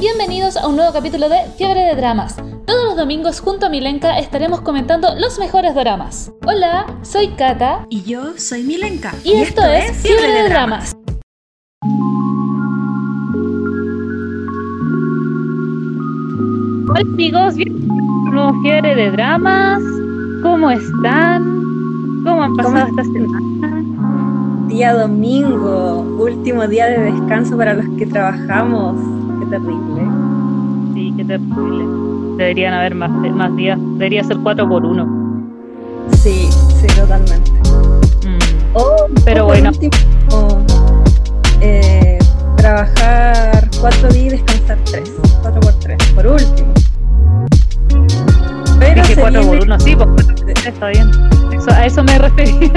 Bienvenidos a un nuevo capítulo de Fiebre de Dramas. Todos los domingos junto a Milenka estaremos comentando los mejores dramas. Hola, soy Kata Y yo soy Milenka. y, esto, es Fiebre de Dramas. Hola amigos, bienvenidos a un nuevo Fiebre de Dramas. ¿Cómo están? ¿Cómo han pasado esta semana? Día domingo, último día de descanso para los que trabajamos. Terrible. Sí, qué terrible. Deberían haber más, más días. Debería ser 4 por 1 Sí, sí, totalmente. O, Pero bueno. último, eh, trabajar cuatro días y descansar tres. Cuatro por tres, por último. Pero Dije se 4 por viene- 1 sí, pues 4 3 está bien. Eso- a eso me refería.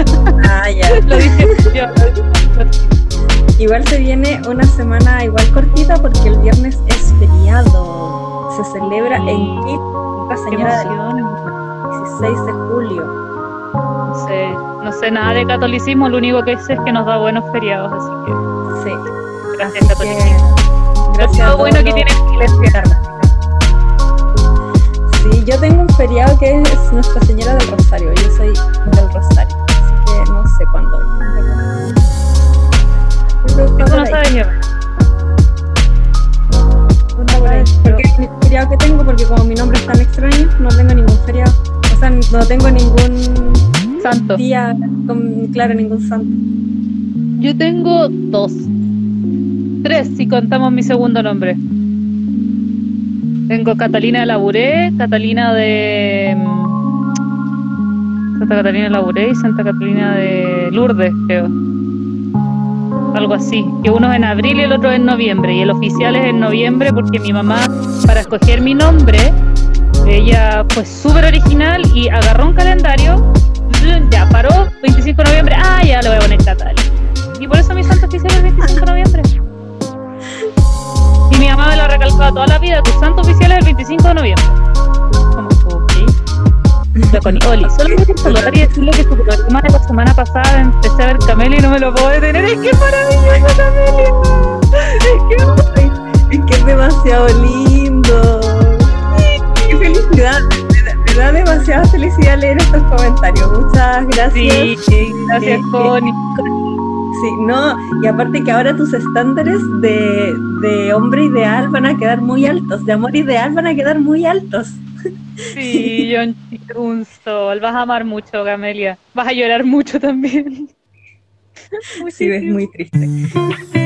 Ah, ya. lo dije yo. Igual se viene una semana igual cortita porque el viernes es feriado. Se celebra Sí. en Chile, Nuestra Señora del emoción. 16 de julio. No sé, no sé nada de catolicismo, lo único que sé es que nos da buenos feriados, así Sí. que gracias Así catolicismo. que, gracias Lo bueno que tiene iglesia. Sí, yo tengo un feriado que es Nuestra Señora del Rosario. Yo soy del Rosario, así que no sé cuándo. Eso no ahí, sabes yo. por ahí. Porque es el feriado que tengo, porque como mi nombre es tan extraño, no tengo ningún feriado. O sea, no tengo ningún Santo. día, con, claro, ningún santo. Yo tengo dos. Tres si contamos mi segundo nombre. Tengo Catalina de Laburé, Catalina de. mm, Santa Catalina de Laburé y Santa Catalina de Lourdes, creo. Algo así. Que uno es en abril y el otro es en noviembre. Y el oficial es en noviembre porque mi mamá, para escoger mi nombre, ella fue súper original y agarró un calendario. Ya, paró, 25 de noviembre. Ah, ya lo voy a poner Catalina. Y por eso mi santo oficial es el 25 de noviembre. Y mi mamá me lo ha recalcado toda la vida, tu santo oficial es el 25 de noviembre. La Connie Oli, solo quiero saludar y decirle que su programa de la semana pasada empecé a ver Camelia y no me lo puedo detener. ¡Es que es maravilloso, Camelia! Es que Es que es demasiado lindo. Qué felicidad. Me da, demasiada felicidad leer estos comentarios. Muchas gracias. Sí, gracias, Connie. Sí, no, y aparte que ahora tus estándares de, de hombre ideal van a quedar muy altos, de amor ideal van a quedar muy altos. Sí, John un sol. Vas a amar mucho, Camelia. Vas a llorar mucho también. Sí, es muy triste.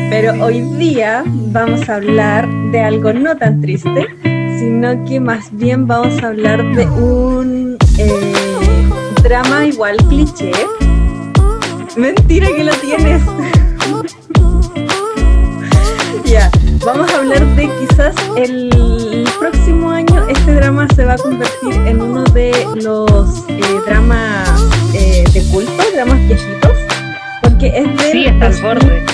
Pero hoy día vamos a hablar de algo no tan triste, sino que más bien vamos a hablar de un eh, drama igual cliché. Mentira que lo tienes. ya, vamos a hablar de quizás el próximo año este drama se va a convertir en uno de los eh, dramas eh, de culto, dramas viejitos, porque es del Sí, está al 2000 borde.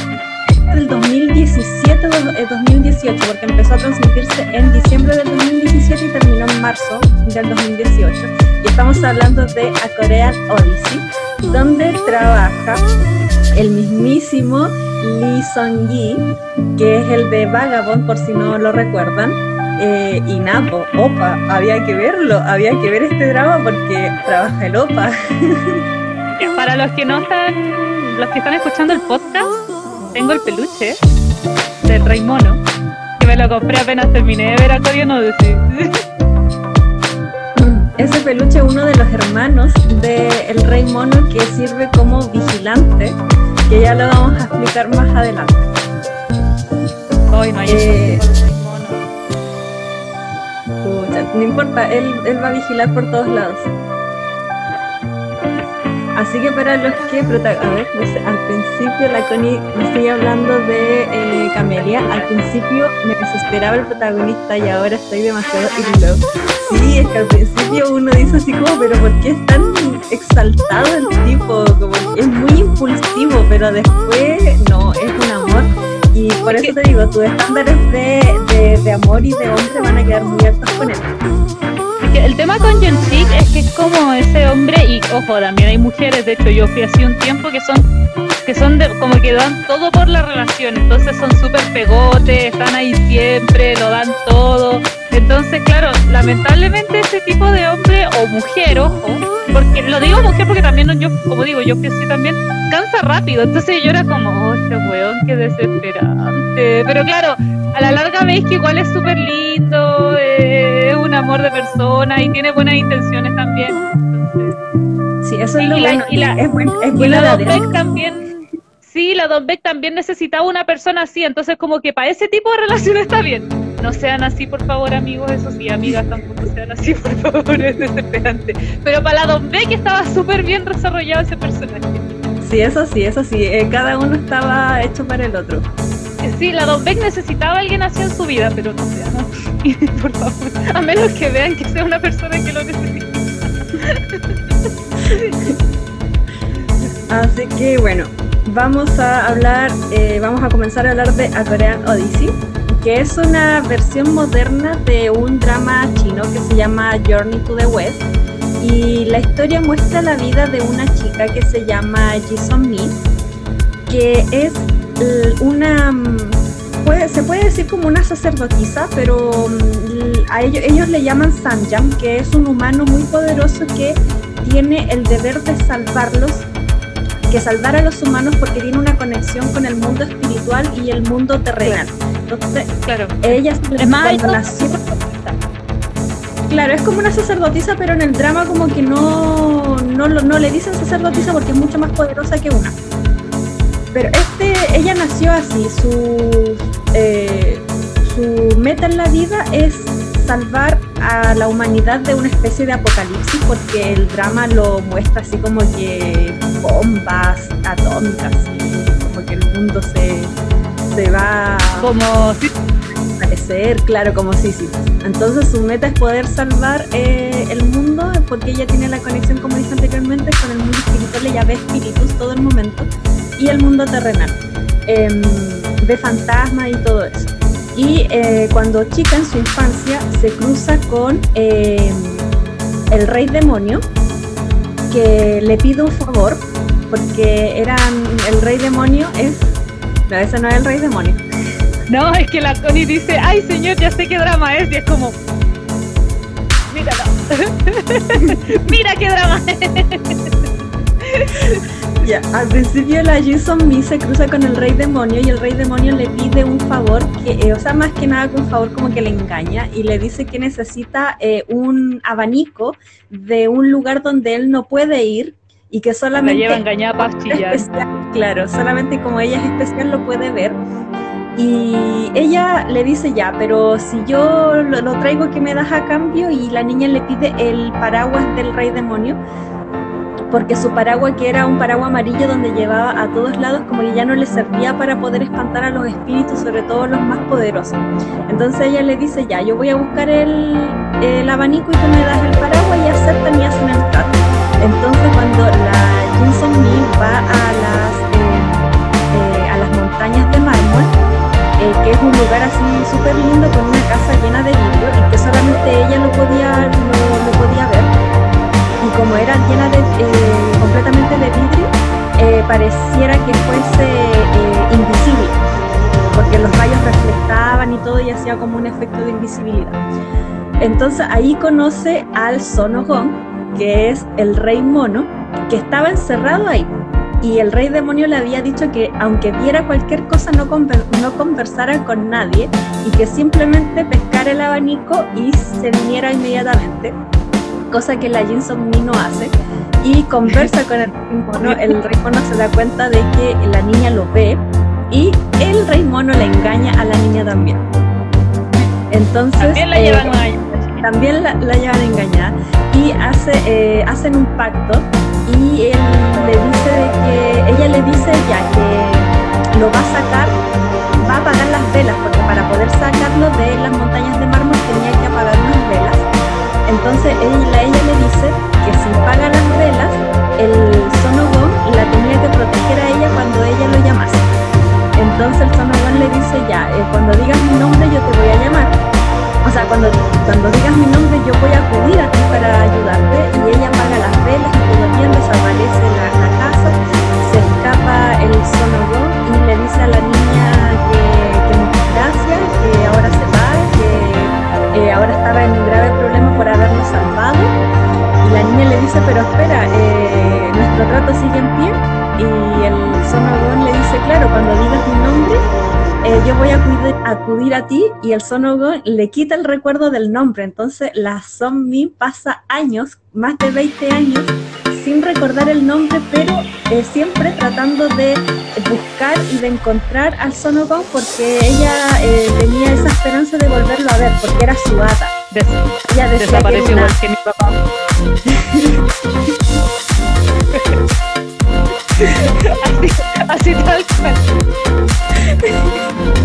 del 2017 o eh, 2018, porque empezó a transmitirse en diciembre del 2017 y terminó en marzo del 2018. Y estamos hablando de A Korean Odyssey, donde trabaja el mismísimo Lee Song-gi, que es el de Vagabond, por si no lo recuerdan. Eh, y Napo, Opa, había que verlo, había que ver este drama porque trabaja el Opa. Ya, Para los que no están, los que están escuchando el podcast, tengo el peluche del Rey Mono, que me lo compré apenas terminé de ver a Corea no decir. Ese peluche es uno de los hermanos del Rey Mono que sirve como vigilante, que ya lo vamos a explicar más adelante. Hoy no hay Eh, eso, no importa, él, él va a vigilar por todos lados. Así que para los que a ver, sé, al principio la Connie me sigue hablando de eh, Camelia, al principio me desesperaba el protagonista y ahora estoy demasiado in. Sí, es que al principio uno dice así como, pero ¿por qué es tan exaltado el tipo? Como es muy impulsivo, pero después no, es un amor. Y por eso te digo, tus estándares de, de, amor y de hombre van a quedar muy altos con él. El tema con John Chick es que es como ese hombre, y ojo, también hay mujeres, de hecho yo fui así un tiempo que son que son de, como que dan todo por la relación, entonces son súper pegotes, están ahí siempre, lo dan todo. Entonces, claro, lamentablemente ese tipo de hombre o mujer, ojo, porque lo digo mujer porque también yo, como digo, yo que sí también, cansa rápido. Entonces yo era como, oh, este weón, qué desesperante. Pero claro, a la larga veis que igual es súper lindo, eh, es un amor de persona y tiene buenas intenciones también. sí, eso es lo bueno. Y la, es, buena Beck también. Sí, la Don Beck también necesitaba una persona así, entonces como que para ese tipo de relación está bien. No sean así, por favor, amigos, eso sí, amigas, tampoco sean así, por favor, es desesperante. Pero para la Don Beck estaba súper bien desarrollado ese personaje. Sí, eso sí, eso sí, eh, cada uno estaba hecho para el otro. Sí, la Don Beck necesitaba a alguien así en su vida, pero no sea, ¿no? por favor, a menos que vean que sea una persona que lo necesita. Así que bueno, vamos a hablar, eh, vamos a comenzar a hablar de A Korean Odyssey, que es una versión moderna de un drama chino que se llama Journey to the West y la historia muestra la vida de una chica que se llama Jisoo Mi, que es una, mm, se puede decir como una sacerdotisa, pero mm, a ellos, ellos le llaman Samjam, que es un humano muy poderoso que tiene el deber de salvarlos, que salvar a los humanos porque tiene una conexión con el mundo espiritual y el mundo terrenal. Entonces, claro. ella es más Claro, es como una sacerdotisa, pero en el drama como que no, no, no le dicen sacerdotisa porque es mucho más poderosa que una. Pero este, ella nació así, su, eh, su meta en la vida es salvar a la humanidad de una especie de apocalipsis porque el drama lo muestra así como que bombas atómicas y como que el mundo se, se va como parecer, claro, como sí, sí. Entonces su meta es poder salvar eh, el mundo porque ella tiene la conexión, como dije anteriormente, con el mundo espiritual, ella ve espíritus todo el momento y el mundo terrenal, eh, ve fantasmas y todo eso. Y eh, cuando chica en su infancia se cruza con em, el rey demonio que le pide un favor porque eran el rey demonio es no ese no es el rey demonio no, es que la Connie dice, ay señor, ya sé qué drama es, y es como, míralo, mira qué drama es. Ya, al principio la Jason Mi se cruza con el rey demonio y el rey demonio le pide un favor, que, eh, o sea, más que nada con un favor como que le engaña y le dice que necesita eh, un abanico de un lugar donde él no puede ir y que solamente... La lleva engañada para Claro, solamente como ella es especial lo puede ver y ella le dice ya, pero si yo lo, traigo, ¿qué me das a cambio? Y la niña le pide el paraguas del rey demonio, porque su paraguas, que era un paraguas amarillo donde llevaba a todos lados, como que ya no le servía para poder espantar a los espíritus, sobre todo los más poderosos. Entonces ella le dice ya, yo voy a buscar el, el abanico y tú me das el paraguas y aceptan y hacen el trato. Entonces cuando es un lugar así súper lindo con una casa llena de vidrio y que solamente ella lo podía, lo, podía ver. Y como era llena de, eh, completamente de vidrio, eh, pareciera que fuese invisible, porque los rayos reflectaban y todo y hacía como un efecto de invisibilidad. Entonces ahí conoce al Sonogón, que es el rey mono, que estaba encerrado ahí y el rey demonio le había dicho que aunque viera cualquier cosa no, no conversara con nadie y que simplemente pescara el abanico y se viniera inmediatamente, cosa que la Jinson no hace y conversa con el rey mono, el rey mono se da cuenta de que la niña lo ve y el rey mono le engaña a la niña también. Entonces, también la llevan eh, también la, llevan a engañar y hace, eh, hacen un pacto y él le dice que ella le dice ya que lo va a sacar, va a apagar las velas, porque para poder sacarlo de las montañas de mármol tenía que apagar unas velas. Entonces ella, ella le dice que si apaga las velas, el sonogón la tenía que proteger a ella cuando ella lo llamase. Entonces el sonogón le dice ya, eh, cuando digas mi nombre yo te voy a llamar. O sea, cuando, cuando digas mi nombre yo voy a acudir a ti para ayudarte y ella apaga las velas y cuando todavía desaparece la, la casa, se escapa el sonoro y le dice a la niña que, que muchas gracias, que ahora se va, que eh, ahora estaba en un grave problema por habernos salvado. Y la niña le dice, pero espera, eh, nuestro trato sigue en pie. Y el sonogón le dice, claro, cuando digas mi nombre, eh, yo voy a acudir, acudir, a ti y el Sonogon le quita el recuerdo del nombre. Entonces la zombie pasa años, más de 20 años, sin recordar el nombre, pero eh, siempre tratando de buscar y de encontrar al Sonogon porque ella eh, tenía esa esperanza de volverlo a ver, porque era su hada. Des ella desapareció igual que mi papá. así, así tal cual.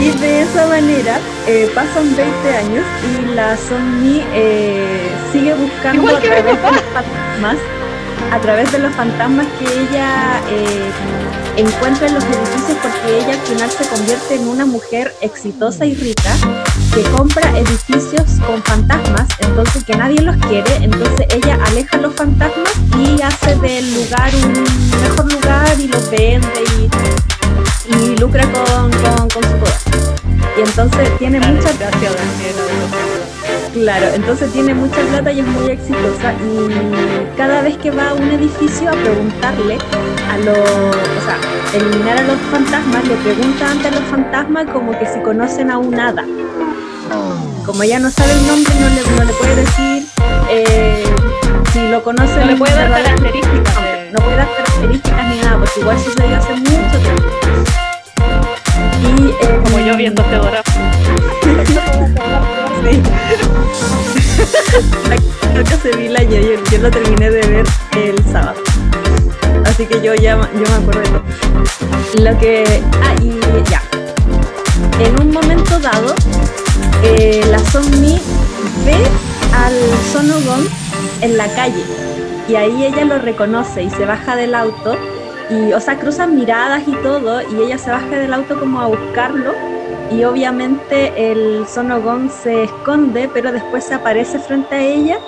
Y de esa manera eh, pasan 20 años y la Sonny eh, sigue buscando a través de los fantasmas, a través de los fantasmas que ella eh, encuentra en los edificios porque ella al final se convierte en una mujer exitosa y rica que compra edificios con fantasmas, entonces que nadie los quiere, entonces ella aleja los fantasmas y hace del lugar un mejor lugar y los vende y y lucra con, con, con su poder. Y entonces tiene mucha gracia Claro, entonces tiene mucha plata y es muy exitosa y cada vez que va a un edificio a preguntarle a los, o sea, eliminar a los fantasmas, le pregunta antes a los fantasmas como que si conocen a un hada. Como ella no sabe el nombre, no le, no le puede decir eh, si lo conoce. No le puede dar características. No, no puede dar características ni nada, porque igual sucedió hace mucho tiempo. Eh, Como yo viendo sí. Creo que se vi la yo, yo, lo terminé de ver el sábado. Así que yo ya yo me acuerdo de todo. Lo que. Ah, y ya. En un momento dado, la zombie ve al Sonogon en la calle. Y ahí ella lo reconoce y se baja del auto y, o sea, cruzan miradas y todo, y ella se baja del auto como a buscarlo, y obviamente el Sonogon se esconde, pero después se aparece frente a ella,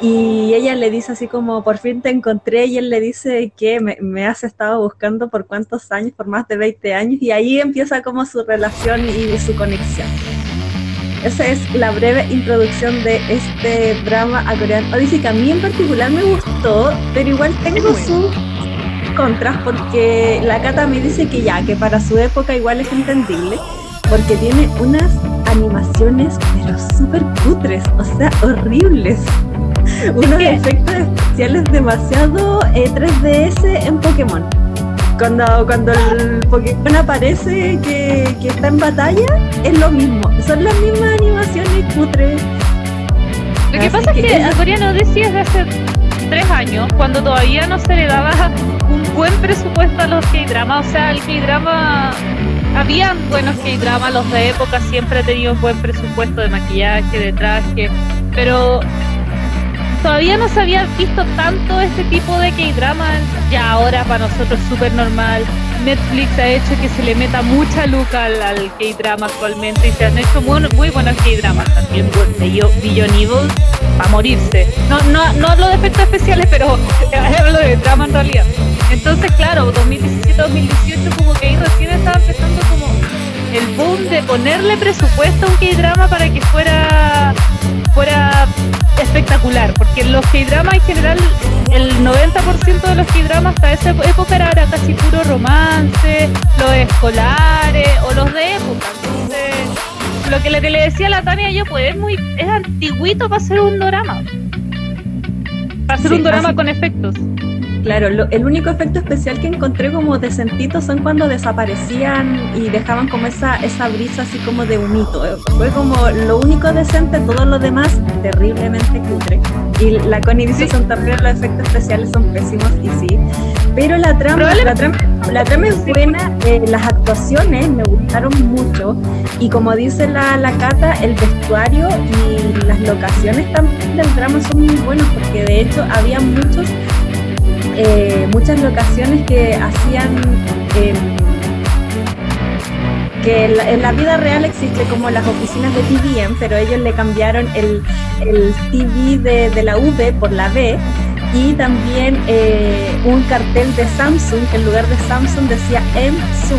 y ella le dice así como, por fin te encontré, y él le dice que me, me, has estado buscando por cuántos años, por más de 20 años, y ahí empieza como su relación y su conexión. Esa es la breve introducción de este drama a Korean Odyssey, que a mí en particular me gustó, pero igual tengo su contras porque la Cata me dice que ya, que para su época igual es entendible, porque tiene unas animaciones pero súper cutres, o sea, horribles. Unos efectos especiales demasiado eh, 3DS en Pokémon. Cuando, cuando el Pokémon aparece que, que está en batalla, es lo mismo. Son las mismas animaciones cutres. Lo que Así pasa que es que a Coreano decías de hace tres años, cuando todavía no se le daba un buen presupuesto a los K-dramas. O sea, el K-drama. Habían buenos K-dramas, los de época siempre han tenido un buen presupuesto de maquillaje, de traje, pero todavía no se había visto tanto este tipo de K-drama. Ya ahora para nosotros es súper normal. Netflix ha hecho que se le meta mucha luca al, al K-drama actualmente y se han hecho muy, muy buenos K-dramas también. Beyond Evil para morirse. No, no, no hablo de efectos especiales, pero hablo de drama en realidad. Entonces, claro, 2017-2018 como que ahí recién estaba empezando como el boom de ponerle presupuesto a un K-drama para que fuera fuera espectacular, porque los K-dramas en general, el 90% de los K-dramas hasta esa época era, era, casi puro romance, los escolares o los de época. Entonces, lo que, lo que le decía a la Tania yo, pues es muy, es antiguito para hacer un drama. Para hacer sí, un drama con efectos. Claro, lo, el único efecto especial que encontré como decentito son cuando desaparecían y dejaban como esa, esa brisa así como de humito. Fue como lo único decente, todo lo demás terriblemente cutre. Y la Connie dice, son también los efectos especiales son pésimos y sí. Pero la trama, la trama, la trama es buena, eh, las actuaciones me gustaron mucho y como dice la, la Cata, el vestuario y las locaciones también del drama son muy buenos porque de hecho había muchos eh, muchas locaciones que hacían eh, que en la, vida real existe como las oficinas de TVM, pero ellos le cambiaron el, el TV de, de, la V por la B y también eh, un cartel de Samsung que en lugar de Samsung decía M-Sung.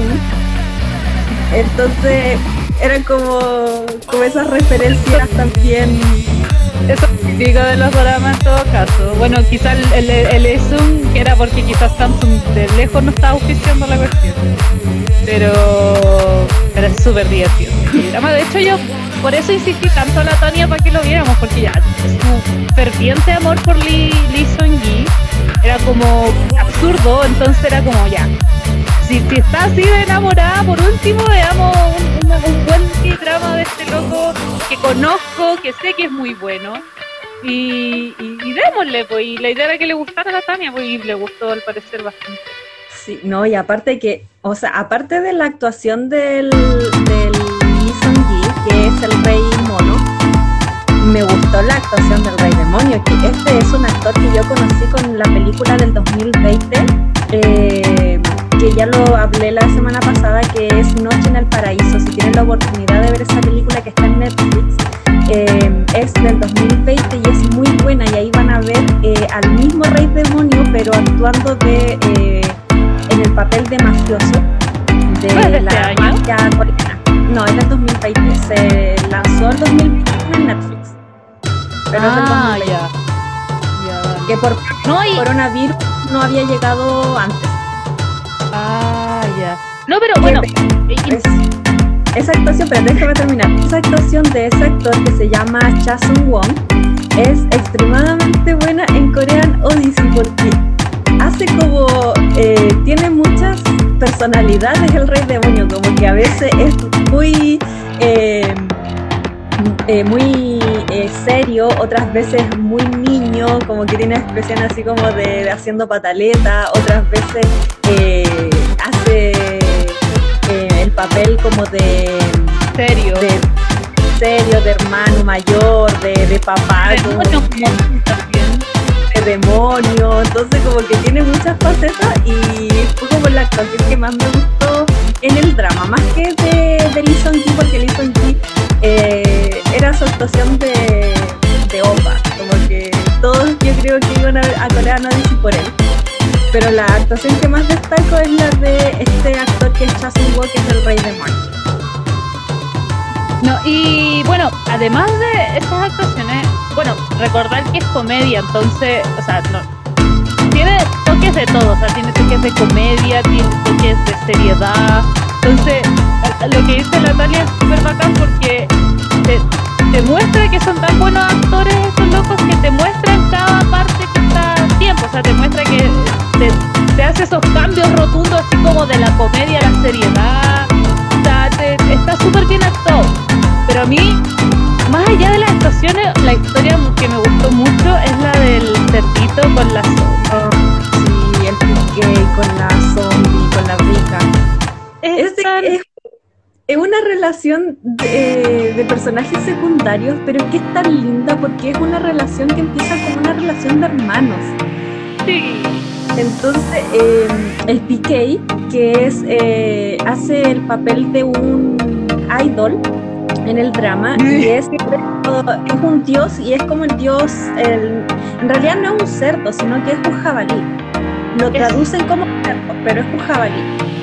Entonces eran como, como esas referencias también. Eso es típico de los dramas en todo caso. Bueno, quizás el, el, el Zoom era porque quizás Samsung de lejos no estaba auspiciando la cuestión. Pero, pero es súper divertido. de hecho yo por eso insistí tanto a la Tania para que lo viéramos, porque ya su ferviente amor por Lee, Lee Sung-gi era como absurdo, entonces era como ya, si, está así de enamorada, por último veamos un, un, buen drama de este loco que conozco, que sé que es muy bueno. Y, démosle, pues, y la idea era que le gustara a la Tania, pues, le gustó al parecer bastante. Sí, no, y aparte que, o sea, aparte de la actuación del, del Sung-gi, que es el rey mono, me gustó la actuación del rey demonio, que este es un actor que yo conocí con la película del 2020, eh, que ya lo hablé la semana pasada, que es Noche en el Paraíso. Si tienen la oportunidad de ver esa película que está en Netflix, eh, es del 2020 y es muy buena y ahí van a ver eh, al mismo rey demonio, pero actuando de en el papel de mafioso de este la mafia coreana. No, es del 2020, se lanzó en 2021 en Netflix pero ah, es. Que por no, y... coronavirus no había llegado antes. No, pero bueno. esa actuación, pero déjame terminar. Esa actuación de ese actor que se llama Cha Sung Won es extremadamente buena en Korean Odyssey porque hace como eh, tiene muchas personalidades el rey demonio como que a veces es muy eh, eh, muy serio, otras veces muy niño, como que tiene expresión así como de, haciendo pataleta, otras veces hace papel como de serio. De, serio, de hermano mayor, de, papá. de demonio, entonces como que tiene muchas facetas y fue como la actuación que más me gustó en el drama, más que de, de Lee Song porque Lee Song eh, era su actuación de, de OPA, como que todos yo creo que iban a, a Corea no por él. Pero la actuación que más destaco es la de este actor que es Sung que es el rey de Mar. No, y bueno, además de estas actuaciones, bueno, recordar que es comedia, entonces, o sea, no, tiene toques de todo, o sea, tiene toques de comedia, tiene toques de seriedad, entonces lo que dice Natalia es súper bacán porque te, muestra que son tan buenos actores estos locos que te muestran cada parte que tiempo, o sea, te muestra que te, hace esos cambios rotundos así como de la comedia a la seriedad, o sea, está súper bien actuado, pero a mí, más allá de las actuaciones, la historia que me gustó mucho es la del cerdito con la sí, el pique con la zombie, con la rica. Es, es, es una relación de, personajes secundarios, pero que es tan linda porque es una relación que empieza como una relación de hermanos. Sí. Entonces, eh, el PK, que es eh, hace el papel de un idol en el drama, y es, es un dios, y es como el dios, el, en realidad no es un cerdo, sino que es un jabalí. Lo traducen como cerdo, pero es un jabalí.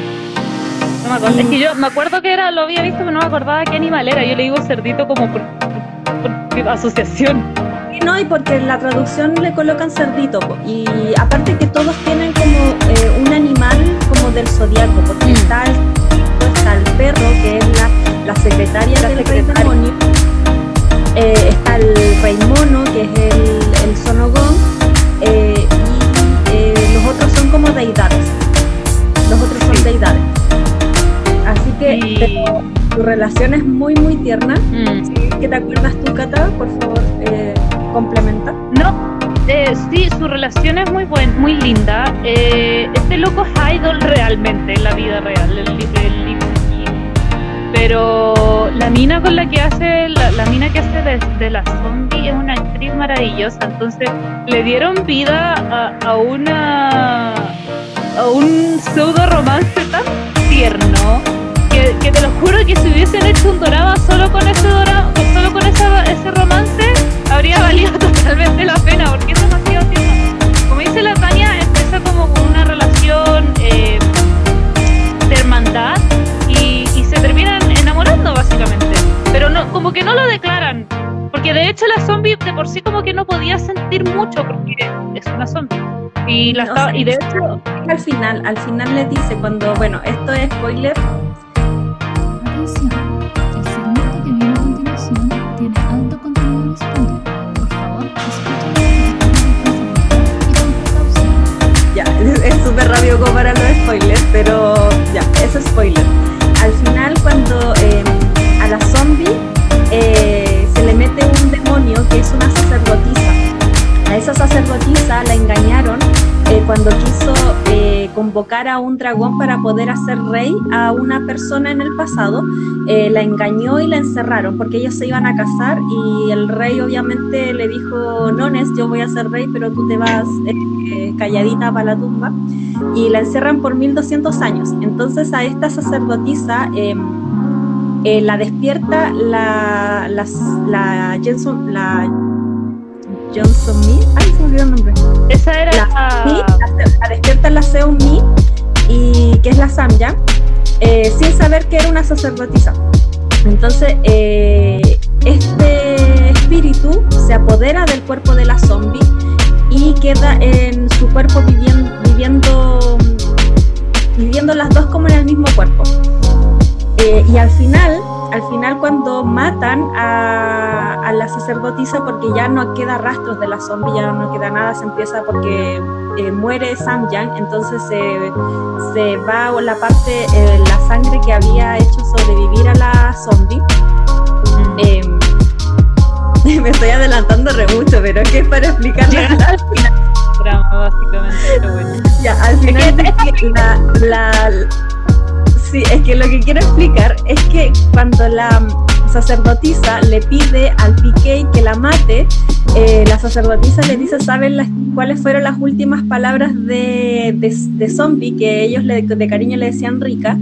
Es que yo me acuerdo que era, lo había visto, pero no me acordaba qué animal era. Yo le digo cerdito como por, asociación. no, y porque en la traducción le colocan cerdito. Y aparte que todos tienen como eh, un animal como del zodiaco, porque mm. está, el, perro, que es la, secretaria del rey demonio. Eh, está el rey mono, que es el, el sonogón. Eh, y los otros son como deidades. Los otros son deidades. Que tu relación es muy, muy tierna. Mm. ¿Qué te acuerdas tú, Cata? Por favor, eh, complementa. No, eh, sí, su relación es muy buena, muy linda. Eh, este loco es idol realmente en la vida real, el, pero la mina con la que hace, la, mina que hace de, la zombie es una actriz maravillosa, entonces le dieron vida a, a una a un pseudo romance tan tierno que, te lo juro que si hubiesen hecho un dorama solo con ese dorama, solo con ese romance, habría valido totalmente la pena, porque es demasiado tierno. Como dice la Tania, empieza como con una relación eh, de hermandad y, se terminan enamorando básicamente. mataran. Porque de hecho la zombie de por sí como que no podía sentir mucho porque es una zombie. Y, la O sea, y de hecho, Al final, al final le dice cuando, bueno, esto es spoiler, El que continuación tiene alto ya, es súper los spoilers, pero ya, es spoiler. Al final cuando eh, a la zombie eh, se le mete un demonio que es una sacerdotisa. A esa sacerdotisa la engañaron eh, cuando quiso eh, convocar a un dragón para poder hacer rey a una persona en el pasado. eh, la engañó y la encerraron porque ellos se iban a casar y el rey obviamente le dijo, Nones, yo voy a ser rey, pero tú te vas eh, calladita para la tumba. Y la encerran por 1200 años. Entonces a esta sacerdotisa... eh, eh, la despierta la, la, la Jenson, la Johnson Me, ay se me olvidó el nombre, esa era la, Mi, la, la despierta la Seon Mi y que es la Samya, eh, sin saber que era una sacerdotisa. Entonces eh, este espíritu se apodera del cuerpo de la zombie y queda en su cuerpo viviendo, viviendo, viviendo las dos como en el mismo cuerpo. Eh, y al final, al final cuando matan a, a la sacerdotisa, porque ya no queda rastros de la zombie, ya no queda nada, se empieza porque eh, muere Samyang, entonces se, se va la parte, eh, la sangre que había hecho sobrevivir a la zombie. Eh, me estoy adelantando re mucho, pero es que es para explicarlo Llegar al final drama, básicamente. Pero bueno. Ya, al final es que la, la- sí, es que lo que quiero explicar es que cuando la sacerdotisa le pide al Piqué que la mate, eh, la sacerdotisa le dice, ¿saben cuáles fueron las últimas palabras de, de, de zombie que ellos le- de cariño le decían rica?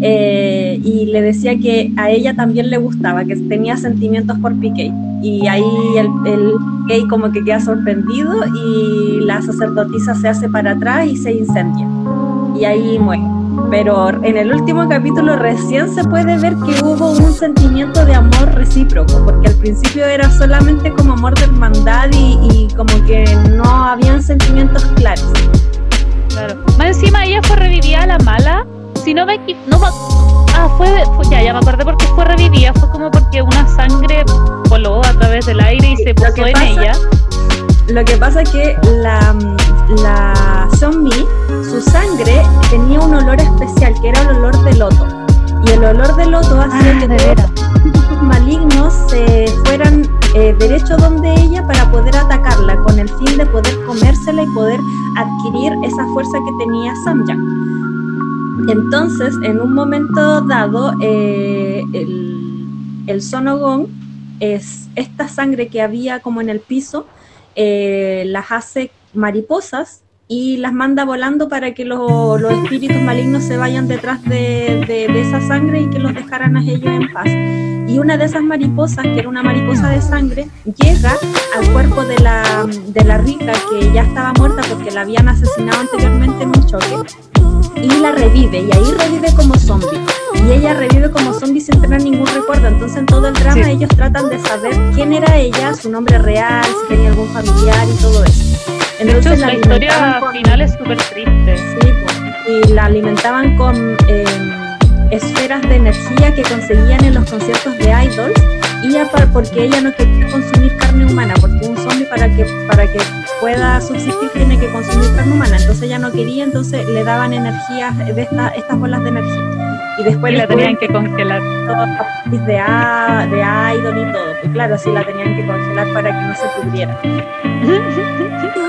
Eh, y le decía que a ella también le gustaba, que tenía sentimientos por Piqué. Y ahí el, el gay como que queda sorprendido y la sacerdotisa se hace para atrás y se incendia. Y ahí muere. Pero en el último capítulo recién se puede ver que hubo un sentimiento de amor recíproco, porque al principio era solamente como amor de hermandad y, y como que no habían sentimientos claros. Claro. Más encima ella fue revivida a la mala. Si no me. No, ah, fue, fue- Ya, ya me acordé porque fue revivida. Fue como porque una sangre voló a través del aire y Sí, se que en pasa- ella. Lo que pasa es que la, la zombie, su sangre tenía un olor especial, que era el olor de loto. Y el olor de loto hacía Ah, que de todos malignos se fueran eh, derecho donde ella para poder atacarla, con el fin de poder comérsela y poder adquirir esa fuerza que tenía Samyang. Entonces, en un momento dado, eh, el, el Sonogón es esta sangre que había como en el piso, eh, las hace mariposas y las manda volando para que lo- los espíritus malignos se vayan detrás de, de- de esa sangre y que los dejaran a ellos en paz. Y una de esas mariposas, que era una mariposa de sangre, llega al cuerpo de la, de la rica que ya estaba muerta porque la habían asesinado anteriormente en un choque y la revive y ahí revive como zombie y ella revive como zombie sin tener ningún recuerdo entonces en todo el drama Sí. ellos tratan de saber quién era ella su nombre real si tenía algún familiar y todo eso De hecho, entonces la alimentaban historia con- final es súper triste. Sí, po. y la alimentaban con eh, esferas de energía que conseguían en los conciertos de idols y apar- porque ella no quería consumir carne humana porque un zombie para que para que pueda subsistir tiene que consumir carne humana entonces ella no quería entonces le daban energías de esta- estas bolas de energía y después Y la tenían que congelar. de, de idol y todo y claro así la tenían que congelar para que no se pudriera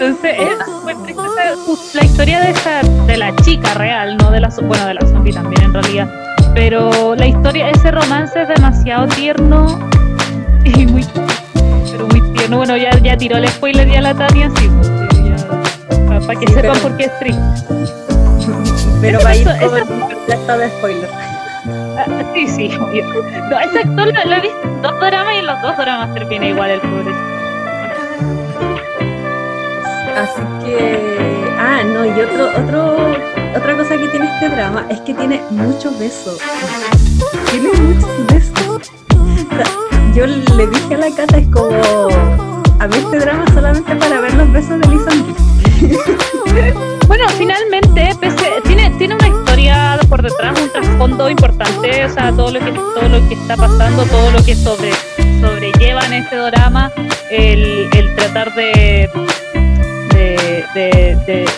Entonces, es triste la historia de esa, de la chica real, no de la, bueno, de la zombie también en realidad. Pero la historia, ese romance es demasiado tierno y muy, pero muy tierno. Bueno, ya, ya tiró el spoiler ya la Tania, sí, porque ya, para que Sí, sepan pero- por qué es triste. pero va a ir completo de spoiler Ah, sí, sí, obvio. No, ese actor lo, lo he visto en dos dramas y en los dos dramas termina igual el pobre. Así que, ah, no, y otro, otro, otra cosa que tiene este drama es que tiene muchos besos. tiene mucho de esto. O sea, yo le dije a la Cata, es como, a mí este drama solamente para ver los besos de Lisa Bueno, finalmente, pese- tiene, tiene una historia por detrás, un trasfondo importante, o sea, todo lo que, todo lo que está pasando, todo lo que sobre, sobrelleva en este drama, el, el tratar de, de, de, de-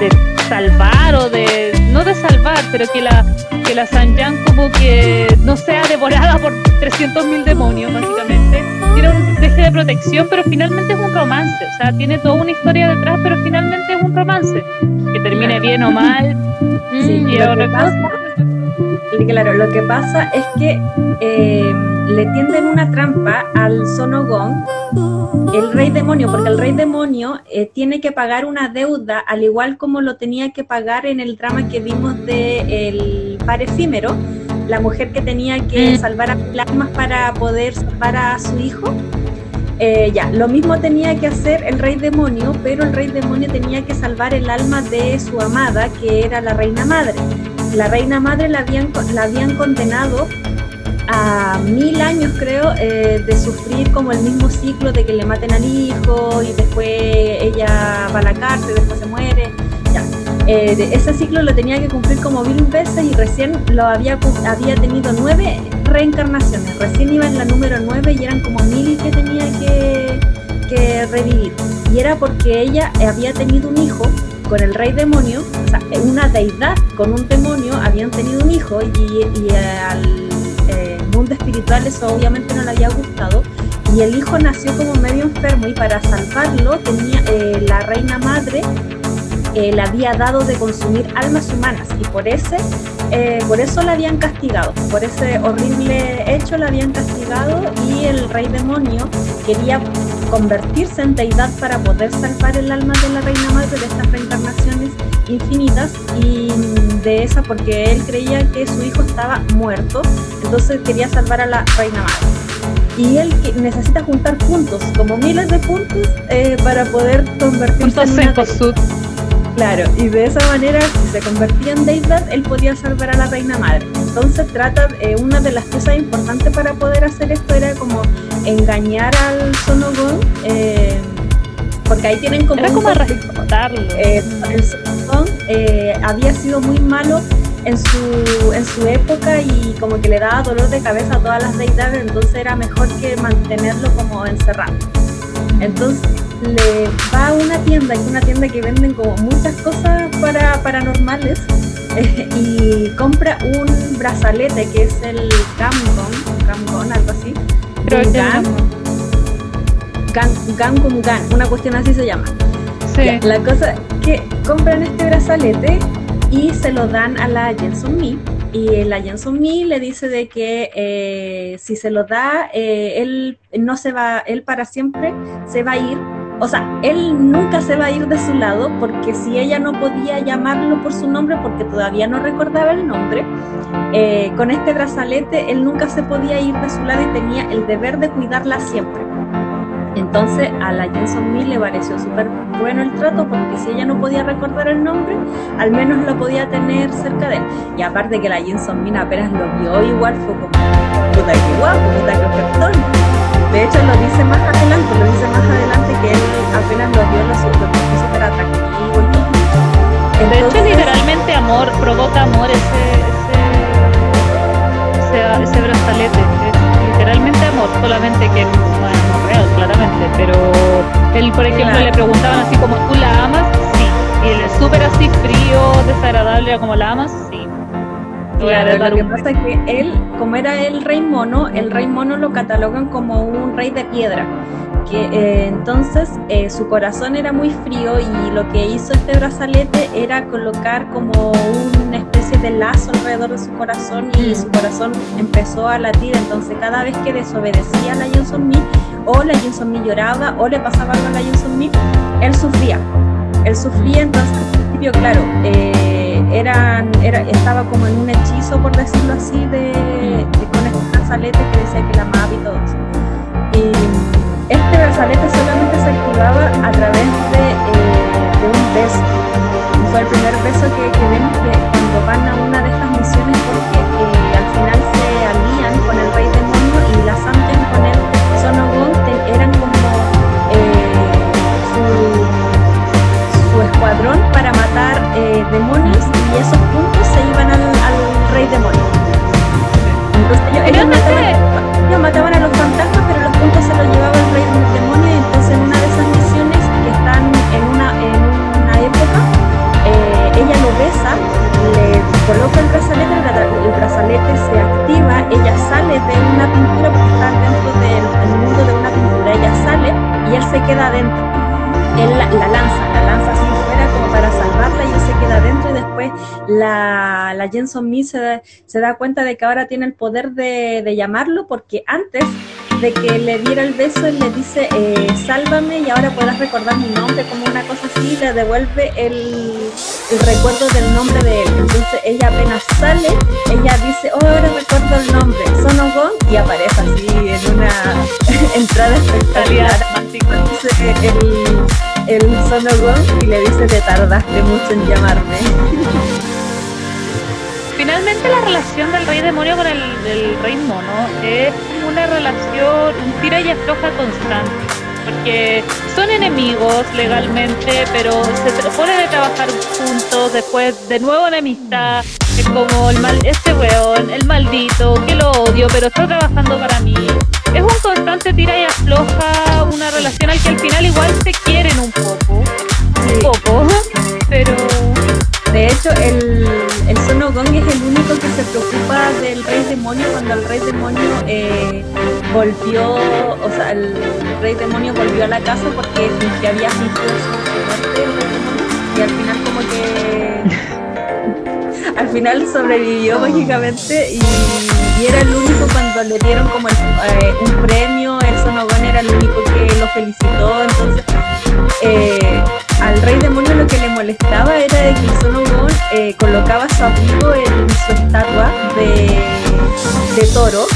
de salvar o de, no de salvar, pero que la, que la Sanyan como que no sea devorada por 300.000 demonios, básicamente. Tiene un deje de protección, pero finalmente es un romance, o sea, tiene toda una historia detrás, pero finalmente es un romance. Que termine bien o mal. Sí, mm, y claro, lo que pasa es que eh, le tienden una trampa al Sonogón, el rey demonio, porque el rey demonio eh, tiene que pagar una deuda, al igual como lo tenía que pagar en el drama que vimos de el par efímero, la mujer que tenía que Mm. salvar a mil almas para poder salvar a su hijo. Eh, ya, lo mismo tenía que hacer el rey demonio, pero el rey demonio tenía que salvar el alma de su amada, que era la reina madre. La reina madre la habían, la habían condenado a mil años, creo, eh, de sufrir como el mismo ciclo de que le maten al hijo y después ella va a la cárcel, después se muere. Eh, de- ese ciclo lo tenía que cumplir como mil veces y recién lo había, había tenido nueve reencarnaciones. Recién iba en la número nueve y eran como mil que tenía que, que revivir. Y era porque ella había tenido un hijo con el rey demonio, o sea, una deidad con un demonio habían tenido un hijo y, al eh, mundo espiritual eso obviamente no le había gustado. Y el hijo nació como medio enfermo y para salvarlo tenía eh, la reina madre eh, le había dado de consumir almas humanas y por ese eh, por eso la habían castigado, por ese horrible hecho la habían castigado y el rey demonio quería convertirse en deidad para poder salvar el alma de la reina madre de estas reencarnaciones infinitas y de esa porque él creía que su hijo estaba muerto, entonces quería salvar a la reina madre. Y él que- necesita juntar puntos, como miles de puntos, eh, para poder convertirse Puntos en una. Claro, y de esa manera, si se convertía en deidad, él podía salvar a la reina madre. Entonces trata, eh, una de las piezas importantes para poder hacer esto era como engañar al Sonogón, eh, porque ahí tienen como Era un como respetarlo. Eh, el Sonogón eh, había sido muy malo en su, en su época y como que le daba dolor de cabeza a todas las deidades, entonces era mejor que mantenerlo como encerrado. Entonces le va a una tienda, que es una tienda que venden como muchas cosas para paranormales, eh, y compra un brazalete que es el Gamgon, Gamgon, algo así. Creo que Gungan, Gan- Gangungan, una cuestión así se llama. sí. Ya, la cosa que compran este brazalete y se lo dan a la Jenson Mi. Y la Jenson Mi le dice de que eh, si se lo da, eh, él no se va, él para siempre se va a ir. O sea, él nunca se va a ir de su lado porque si ella no podía llamarlo por su nombre porque todavía no recordaba el nombre, eh, con este brazalete él nunca se podía ir de su lado y tenía el deber de cuidarla siempre. Entonces a la Jenson Mill le pareció súper bueno el trato porque si ella no podía recordar el nombre, al menos lo podía tener cerca de él. Y aparte que la Jenson Mill apenas lo vio, igual fue como, puta que guapo, puta que ofertón. De hecho lo dice más adelante, lo dice más adelante que él apenas lo vio, lo encontró súper atractivo todo. De hecho, Entonces, literalmente amor, provoca amor ese, ese, ese, ese brazalete. Es literalmente amor, solamente que bueno, no es real, claramente. Pero él, por ejemplo, Claro. le preguntaban así como, ¿tú la amas? Sí. Y él es súper así frío, desagradable, como, ¿la amas? Sí. Claro, lo que pasa es que él, como era el rey mono, el rey mono lo catalogan como un rey de piedra. Que, eh, entonces eh, su corazón era muy frío y lo que hizo este brazalete era colocar como una especie de lazo alrededor de su corazón y Mm. su corazón empezó a latir. Entonces cada vez que desobedecía a la Johnson o la Johnson lloraba o le pasaba algo a la Johnson él sufría. Él sufría entonces al principio, claro, eh, era, estaba como en un hechizo, por decirlo así, de, con este brazalete que decía que la amaba y todo. Y este brazalete solamente se activaba a través de, eh, un beso. Fue el primer beso que, vemos que cuando van a una de estas misiones porque eh, al final se alían con el rey demonio y la santen con él. Son eran como eh, su, escuadrón para matar demonios esos puntos se iban al, al rey demonio. Entonces ellos, ellos mataban, ellos mataban a los fantasmas, pero los puntos se los llevaba el rey demonio. Y entonces en una de esas misiones que están en una, en una época, eh, ella lo besa, le coloca el brazalete, el brazalete se activa, ella sale de una pintura porque está dentro del mundo de una pintura, ella sale y él se queda adentro él la, la lanza, la lanza así fuera como para salvarla y él se queda adentro y después la, la Jenson Mi se se da cuenta de que ahora tiene el poder de, de llamarlo porque antes de que le diera el beso él le dice eh, sálvame y ahora podrás recordar mi nombre como una cosa así le devuelve el, el recuerdo del nombre de él. Entonces ella apenas sale ella dice oh ahora recuerdo el nombre Sonogon y aparece así en una entrada espectacular. El, el Sonogon y le dice te tardaste mucho en llamarme. Finalmente la relación del rey demonio con el, el rey mono es una relación, un tira y afloja constante. Porque son enemigos legalmente, pero se ponen a trabajar juntos, después de nuevo enemistad. Es como el mal, este weón, el maldito, que lo odio, pero está trabajando para mí. Es un constante tira y afloja, una relación al que al final igual se quieren un poco. Un poco, pero De hecho, el, el Sonogon es el único que se preocupa del rey demonio cuando el rey demonio eh, volvió, o sea, el rey demonio volvió a la casa porque que había fingido su muerte y al final como que al final sobrevivió mágicamente y, era el único cuando le dieron como eh, un premio, el Sonogon era el único que lo felicitó, entonces eh, al rey demonio lo que le molestaba era de que el Sonogon eh, colocaba su abrigo en su estatua de toro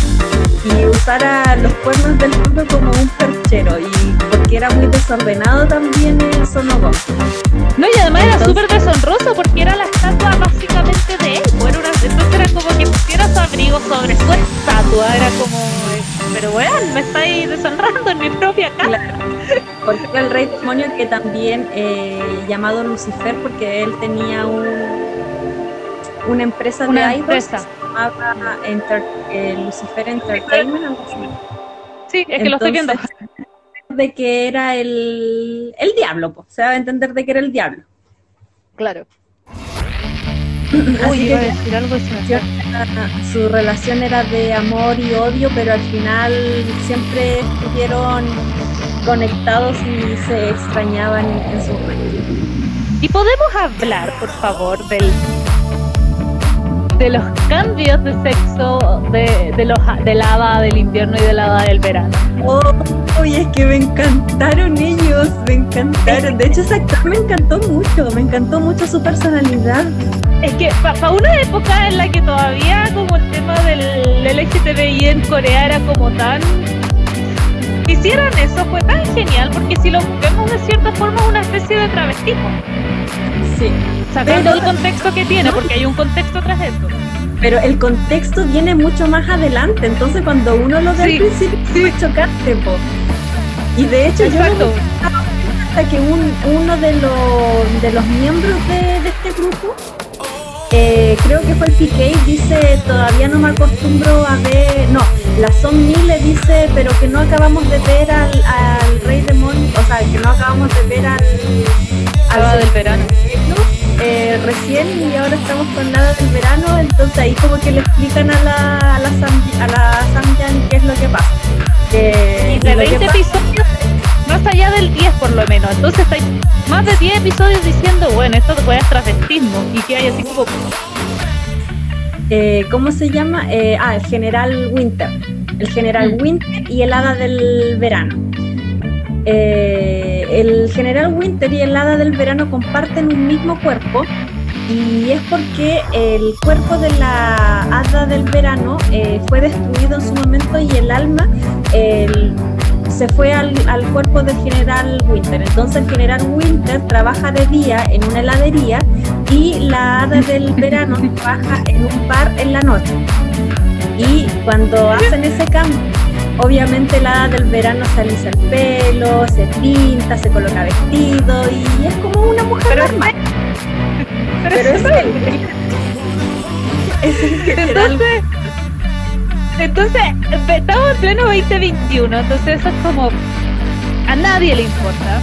y usara los cuernos del toro como un perchero y porque era muy desordenado también el Sonogon. No, y además era súper deshonroso porque era la estatua básicamente de él. pues, era entonces era como que pusiera su abrigo sobre su estatua. Era como, eh, pero bueno, me estáis deshonrando en mi propia casa. Claro. Porque era el rey demonio que también eh, llamado Lucifer porque él tenía un, una empresa Una de empresa. Llamaba Enter- eh, Lucifer Entertainment. Sí, es que lo estoy viendo. Entonces, de que era el, el diablo, pues, se va a entender de que era el diablo. Claro. Uy, iba a decir algo fue. su relación era de amor y odio, pero al final siempre estuvieron conectados y se extrañaban en su momento. Y podemos hablar, por favor, del de los cambios de sexo de, de los del hada del invierno y del hada del verano. Oh, oye, es que me encantaron ellos, me encantaron. De hecho, ese actor me encantó mucho, me encantó mucho su personalidad. Es que para una época en la que todavía como el tema del LGTBI en Corea era como tan... Hicieran eso fue tan genial porque si lo vemos de cierta forma es una especie de travestismo. Sí. Sacando Pero- el contexto que tiene, porque hay un contexto tras esto. Pero el contexto viene mucho más adelante, entonces cuando uno lo ve Sí, al principio chocante, po. Y de hecho yo me hasta que un, uno de los, de los miembros de, de este grupo, eh, creo que fue el PK, dice, todavía no me acostumbro a ver, no, la Son Mi le dice, pero que no acabamos de ver al, al Rey Demonio, o sea, que no acabamos de ver al... Hada del verano. eh, recién y ahora estamos con nada del verano, entonces ahí como que le explican a la, a la, Sam, a la Samyang qué es lo que pasa. Que- Y de lo que 20 pasa- episodios, más allá del 10 por lo menos. Entonces hay más de 10 episodios diciendo, bueno, esto puede ser travestismo. Y que hay así como... eh, ¿cómo se llama? Eh, ah, el general Winter. El general Mm. Winter y el hada del verano. Eh, el general Winter y el hada del verano comparten un mismo cuerpo y es porque el cuerpo de la hada del verano eh, fue destruido en su momento y el alma se fue al, al cuerpo del general Winter. Entonces el general Winter trabaja de día en una heladería y la hada del verano trabaja en un bar en la noche. Y cuando hacen ese cambio, obviamente la hada del verano se alisa el pelo, se pinta, se coloca vestido y es como una mujer Pero normal. Pero Pero es es. Es el Entonces, Entonces, estamos en pleno 2021, entonces eso es como a nadie le importa.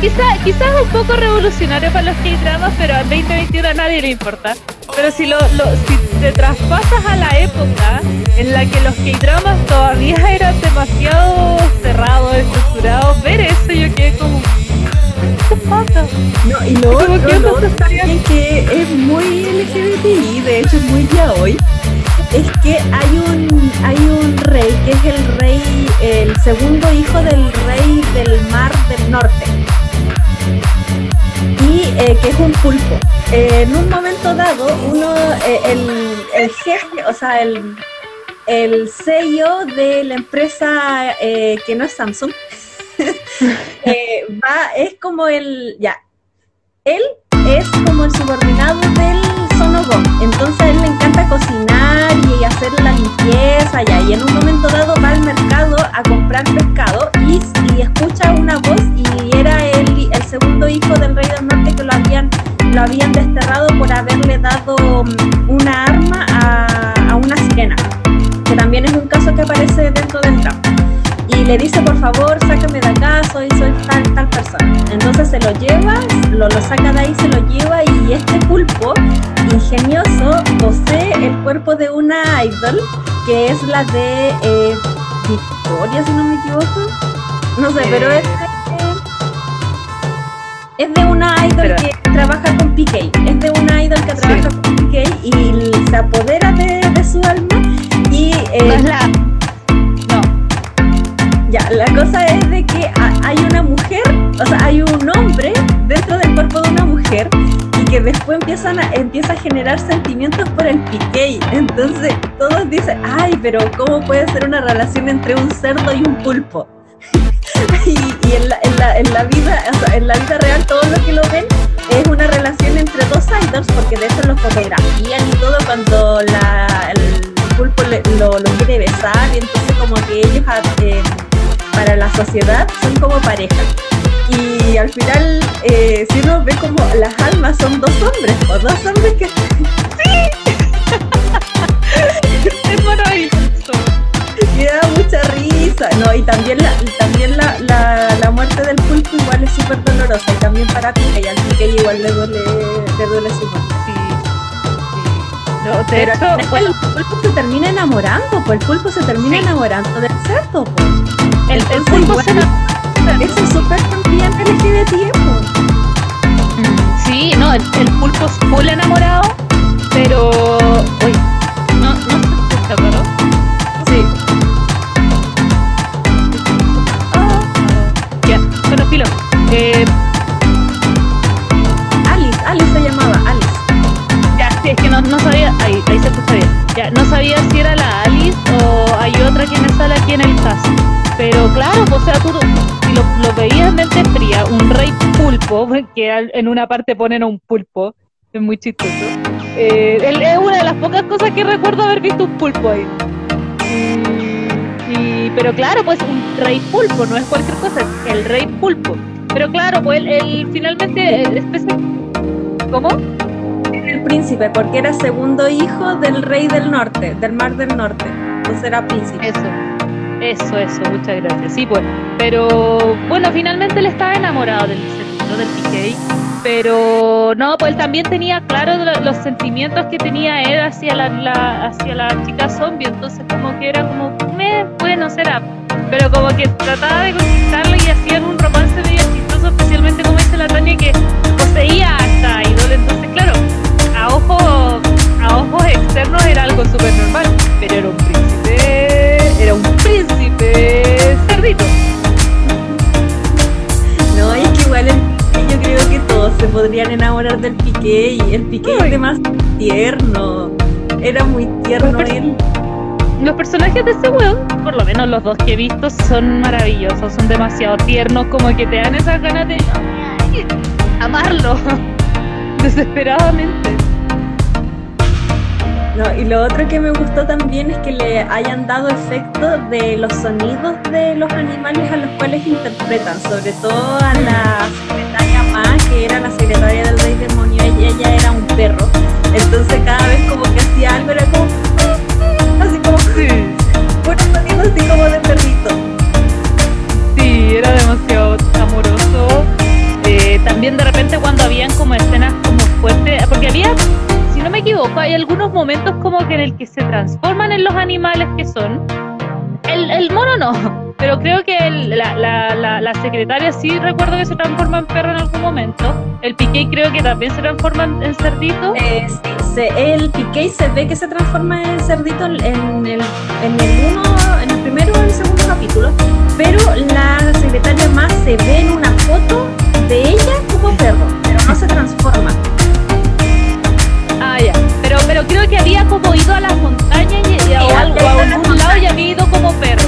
Quizá, quizás un poco revolucionario para los K-dramas, pero al 2021 a nadie le importa. Pero si lo, lo, si te traspasas a la época en la que los K-dramas todavía eran demasiado cerrados, estructurados, ver eso yo quedé como ¿qué pasa? No, y lo Como otro, que lo otro otro también que es muy LGBTI, de hecho es muy ya hoy, es que hay un, hay un rey que es el rey, el segundo hijo del rey del mar del norte. Eh, que es un pulpo. Eh, en un momento dado, uno, eh, el, el jefe, o sea, el, el sello de la empresa que no es Samsung, va, es como el, ya, él es como el subordinado del Sonogón, entonces a él le encanta cocinar y hacer la limpieza ya, y en un momento dado va al mercado a comprar pescado y, escucha una voz y era el, segundo hijo del rey del norte que lo habían, lo habían desterrado por haberle dado mm, una arma a, a una sirena, que también es un caso que aparece dentro del drama y le dice por favor sácame de acá soy soy tal tal persona entonces se lo lleva lo, lo saca de ahí se lo lleva y este pulpo ingenioso posee el cuerpo de una idol que es la de eh, Victoria si no me equivoco. No sé pero es de, es de una idol Pero- que trabaja con PK es de una idol que trabaja con PK y se apodera de, de su alma y eh, No es la. Después empiezan a, empieza a generar sentimientos por el piqué. Entonces todos dicen, ay, pero ¿cómo puede ser una relación entre un cerdo y un pulpo? y en, la, en, la, en la vida, o sea, en la vida real todo lo que lo ven es una relación entre dos idols porque de hecho lo fotografían y todo cuando el pulpo lo quiere besar y entonces como que ellos ah, eh, para la sociedad son como pareja. Y al final, eh, si uno ve como las almas son dos hombres, o dos hombres que es maravilloso. me da mucha risa. No, y también la, también la, la, la muerte del pulpo igual es súper dolorosa. Y también para Pique, y al Pique igual le duele, le duele su muerte. Sí. sí. No, de Pero hecho, bueno, el pulpo se termina enamorando, pues el pulpo se termina Sí. enamorando del cerdo, pues. El, el igual- se enamora. Eso es súper también LGBT, pues. Mm, Sí, no, el, el pulpo es full enamorado, pero. Uy, no, no se escucha, pero. Sí. Ah, ya, bueno, filo. Eh, Alice, Alice se llamaba, Alice. ya, sí, es que no, no sabía. Ahí, ahí se escucha bien. Ya, no sabía si era la Alice o hay otra que me sale aquí en el caso. Pero claro, o sea, tú si lo, lo veías en mente fría, un rey pulpo, que en una parte ponen a un pulpo, es muy chistoso. Eh, él- es una de las pocas cosas que recuerdo haber visto un pulpo ahí. Y, pero claro, pues un rey pulpo, no es cualquier cosa, es el rey pulpo. Pero claro, pues él, él finalmente, eh, ¿cómo? El príncipe, porque era segundo hijo del rey del norte, del mar del norte. Entonces era príncipe. Eso, eso, eso, muchas gracias. Sí, pues, pero bueno, finalmente él estaba enamorado del del PK, pero no, pues él también tenía claro lo- los sentimientos que tenía él hacia la, la- hacia la chica zombie, entonces como que era como, me, bueno, será, pero como que trataba de conquistarla y hacían un romance medio chistoso, especialmente como dice la Tania que poseía a esta ídol, entonces claro, a ojos, a ojos externos era algo súper normal, pero era un príncipe, era un príncipe cerdito. No, es que igual el- yo creo que todos se podrían enamorar del Piqué y el Piqué es más tierno. Era muy tierno Pero- él. Los personajes de ese weón, por lo menos los dos que he visto, son maravillosos, son demasiado tiernos, como que te dan esas ganas de amarlo desesperadamente. No, y lo otro que me gustó también es que le hayan dado efecto de los sonidos de los animales a los cuales interpretan, sobre todo a la secretaria Ma, que era la secretaria del rey demonio, y ella era un perro. Entonces cada vez como que hacía algo era como así como puros sonidos así como de perrito. Sí, era demasiado amoroso. Eh, también de repente cuando habían como escenas como fuertes, porque había no me equivoco, hay algunos momentos como que en el que se transforman en los animales que son. El, el mono no, pero creo que el- la, la, la, la secretaria sí recuerdo que se transforma en perro en algún momento. El Piqué creo que también se transforma en, cerdito. Eh, sí, se- el Piqué se ve que se transforma en cerdito en el, en el uno, en el primero o el segundo capítulo, pero la secretaria más se ve en una foto de ella como perro, pero no se transforma. Pero, pero creo que había como ido a las montañas y, y- a a algún lado y había ido como perro.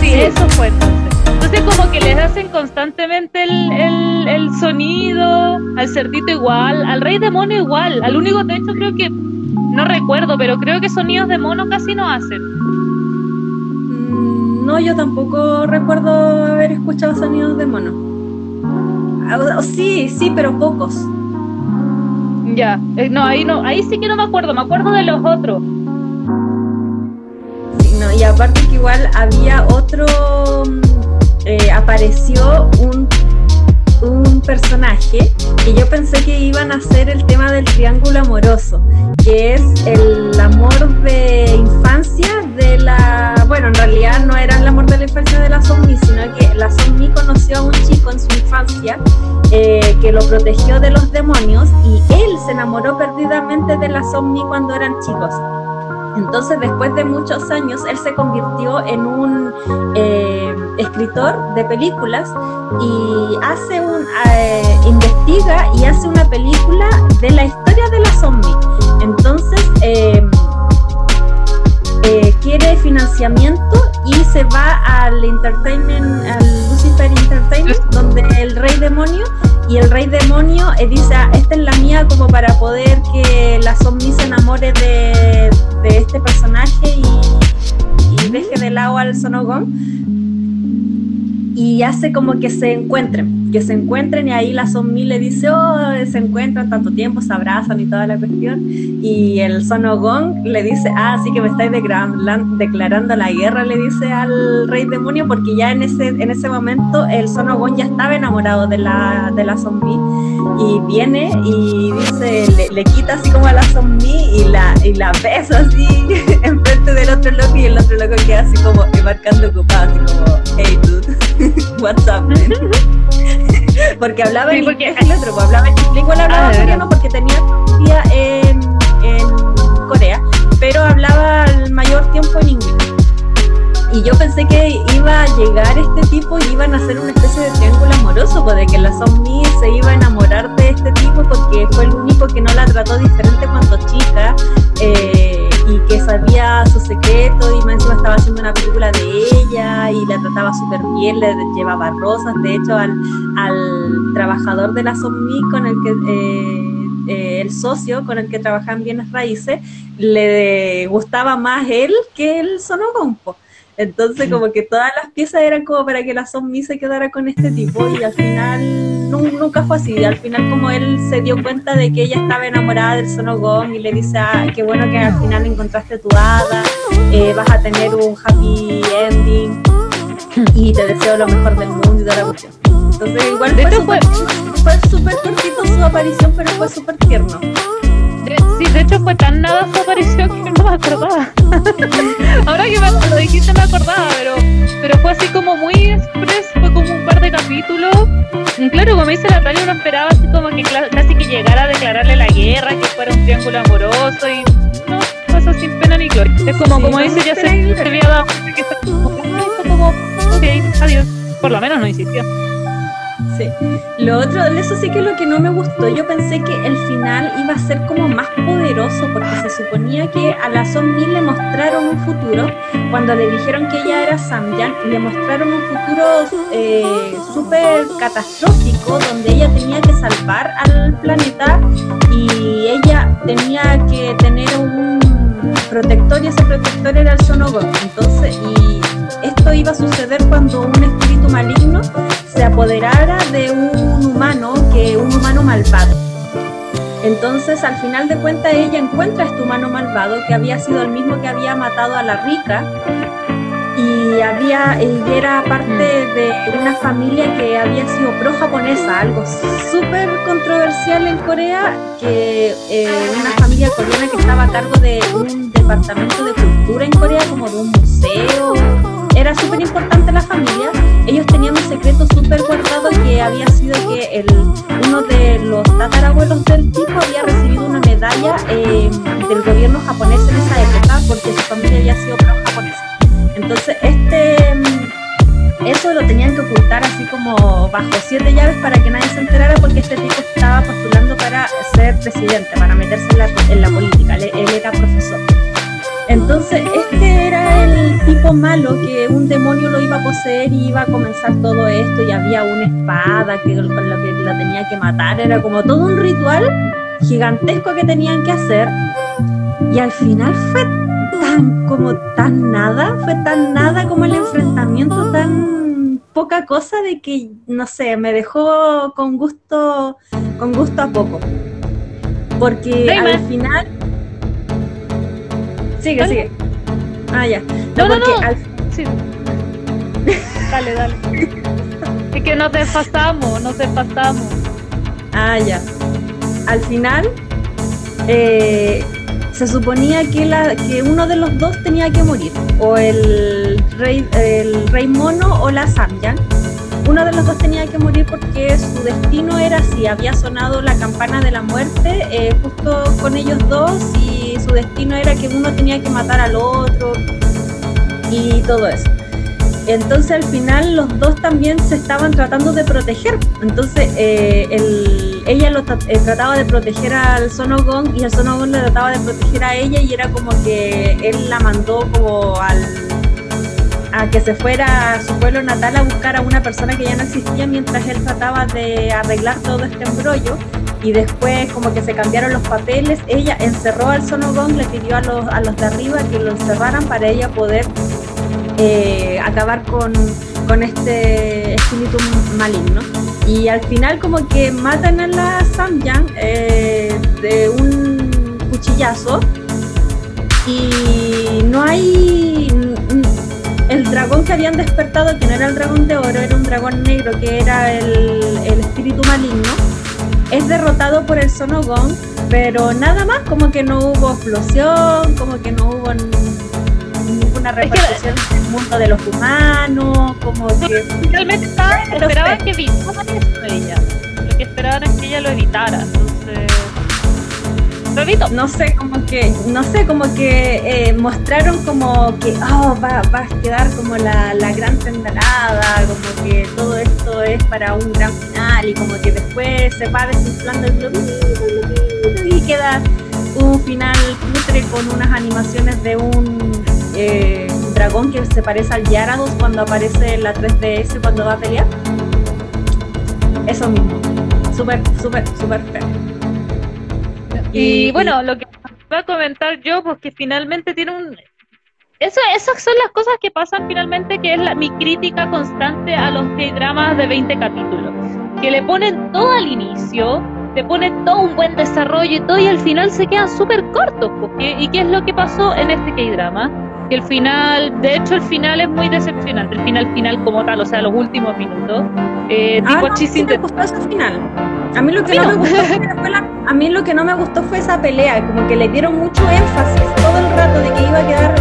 Sí, Eso fue entonces. Entonces como que les hacen constantemente el, el, el sonido, al cerdito igual, al rey demonio igual, al único, de hecho creo que, no recuerdo, pero creo que sonidos de mono casi no hacen. Mm, No, yo tampoco recuerdo haber escuchado sonidos de mono. Ah, sí, sí, pero pocos. Ya, eh, no, ahí no, ahí sí que no me acuerdo, me acuerdo de los otros. Sí, no, y aparte que igual había otro, mm, eh, apareció un, un personaje que yo pensé que iban a hacer el tema del triángulo amoroso, que es el amor de infancia de la, bueno, en realidad no era el amor de la infancia de la zombie, sino que la zombie conoció a un chico en su infancia eh, que lo protegió de los demonios y él se enamoró perdidamente de la zombie cuando eran chicos. Entonces, después de muchos años, él se convirtió en un eh, escritor de películas y hace un eh, investiga y hace una película de la historia de la zombie. Entonces, eh, eh, quiere financiamiento y se va al entertainment, al Lucifer Entertainment, donde el rey demonio y el rey demonio eh, dice, "Ah, esta es la mía como para poder que la zombie se enamore de, de este personaje y, y deje de lado al Sonogón. Y hace como que se encuentren, que se encuentren y ahí la zombie le dice, oh, se encuentran tanto tiempo, se abrazan y toda la cuestión. Y el Sonogón le dice, ah, sí que me estáis declaran- declarando la guerra, le dice al rey demonio, porque ya en ese, en ese momento el Sonogón ya estaba enamorado de la, de la zombie. Y viene y dice, le, le quita así como a la zombie y la, y la besa así enfrente del otro loco y el otro loco queda así como marcando ocupado, así como, hey dude, what's up, man?" Porque hablaba Sí, en inglés el otro, pues hablaba en hablaba Ah, coreano porque tenía familia en, en Corea, pero hablaba el mayor tiempo en inglés. Y yo pensé que iba a llegar este tipo y iban a hacer una especie de triángulo amoroso, pues de que la zombie se iba a enamorar de este tipo porque fue el único que no la trató diferente cuando chica eh, y que sabía su secreto y más encima estaba haciendo una película de ella y la trataba súper bien, le llevaba rosas, de hecho al, al trabajador de la zombie con el que... eh, eh, el socio con el que trabajaban bienes raíces le gustaba más él que el sonogompo. Entonces como que todas las piezas eran como para que la zombie se quedara con este tipo y al final nu- nunca fue así. Al final como él se dio cuenta de que ella estaba enamorada del sonogón y le dice, ah, qué bueno que al final encontraste tu hada, eh, vas a tener un happy ending y te deseo lo mejor del mundo y toda la cuestión. Entonces igual súper fue súper cortito su aparición, pero fue súper tierno. De- hecho fue tan nada su aparición que no me acordaba. Ahora que me lo dijiste me acordaba, pero, pero fue así como muy express, fue como un par de capítulos. Y claro, como dice Natalia, uno esperaba así como que casi que llegara a declararle la guerra, que fuera un triángulo amoroso y no, pasó sin pena ni gloria. Es como, como no dice, ya se, se había dado que fue como, "Ay, fue como, ok, adiós. Por lo menos no insistió. Sí. Lo otro, eso sí que es lo que no me gustó. Yo pensé que el final iba a ser como más poderoso porque se suponía que a la zombie le mostraron un futuro. Cuando le dijeron que ella era Samyang, le mostraron un futuro eh, súper catastrófico donde ella tenía que salvar al planeta y ella tenía que tener un protector y ese protector era el Sonogon. Entonces, y esto iba a suceder cuando un espíritu maligno se apoderara de un humano, que un humano malvado. Entonces, al final de cuentas, ella encuentra a este humano malvado que había sido el mismo que había matado a la rica y había y era parte de una familia que había sido pro japonesa, algo súper controversial en Corea, que eh, una familia coreana que estaba a cargo de un departamento de cultura en Corea, como de un museo, era súper importante la familia. Ellos tenían un secreto súper guardado que había sido que el, uno de los tatarabuelos del tipo había recibido una medalla eh, del gobierno japonés en esa época porque su familia había sido pro japonesa. Entonces, este mm, eso lo tenían que ocultar así como bajo siete llaves para que nadie se enterara porque este tipo estaba postulando para ser presidente, para meterse en la, en la política. Él, era profesor. Entonces, este era el tipo malo que un demonio lo iba a poseer y iba a comenzar todo esto y había una espada que con la que la tenía que matar. Era como todo un ritual gigantesco que tenían que hacer. Y al final fue tan como tan nada, fue tan nada como el enfrentamiento, tan poca cosa de que, no sé, me dejó con gusto, con gusto a poco. Porque al final... Sigue, Dale. sigue. Ah, ya. No, no, porque no. al- Sí. Dale, dale. Es que nos desfasamos, nos desfasamos. Ah, ya. Al final, eh, se suponía que, la, que uno de los dos tenía que morir. O el rey, el rey mono o la Samyang. Uno de los dos tenía que morir porque su destino era así. Había sonado la campana de la muerte eh, justo con ellos dos y su destino era que uno tenía que matar al otro y todo eso. Entonces al final los dos también se estaban tratando de proteger. Entonces eh, el- ella lo eh, trataba de proteger al Sonogón y el Sonogón le trataba de proteger a ella y era como que él la mandó como al a que se fuera a su pueblo natal a buscar a una persona que ya no existía mientras él trataba de arreglar todo este embrollo y después como que se cambiaron los papeles, ella encerró al Sonogón, le pidió a los, a los de arriba que lo encerraran para ella poder eh, acabar con, con este espíritu maligno. Y al final como que matan a la Samyang eh, de un cuchillazo. Y no hay... El dragón que habían despertado, que no era el dragón de oro, era un dragón negro, que era el, el espíritu maligno, es derrotado por el Sonogón, pero nada más, como que no hubo explosión, como que no hubo que- repercusión en el mundo de los humanos, como que... Realmente estaban, Pero esperaban que evitaran eso ella. Lo que esperaban es que ella lo evitara. Entonces. Lo evitó. no sé, como que, no sé, como que eh, mostraron como que, oh, va, va a quedar como la, la gran tendalada, como que todo esto es para un gran final y como que después se va desinflando el globito, el globito, y queda un final putre con unas animaciones de un eh, dragón que se parece al Yarados cuando aparece en la 3DS cuando va a pelear. Eso mismo. Súper, súper, súper feo. Y bueno, lo que voy a comentar yo, pues que finalmente tiene un... Eso, esas son las cosas que pasan finalmente, que es la, mi crítica constante a los K-dramas de 20 capítulos. Que le ponen todo al inicio, le ponen todo un buen desarrollo y todo, y al final se quedan súper cortos. Porque, ¿Y qué es lo que pasó en este K-drama? Que el final, de hecho, el final es muy decepcionante. El final, final como tal, o sea, los últimos minutos. Eh, Ah, tipo no, sí me gustó ese final. A mí lo que no mí me no. gustó fue la- a mí lo que no me gustó fue esa pelea, como que le dieron mucho énfasis todo el rato de que iba a quedar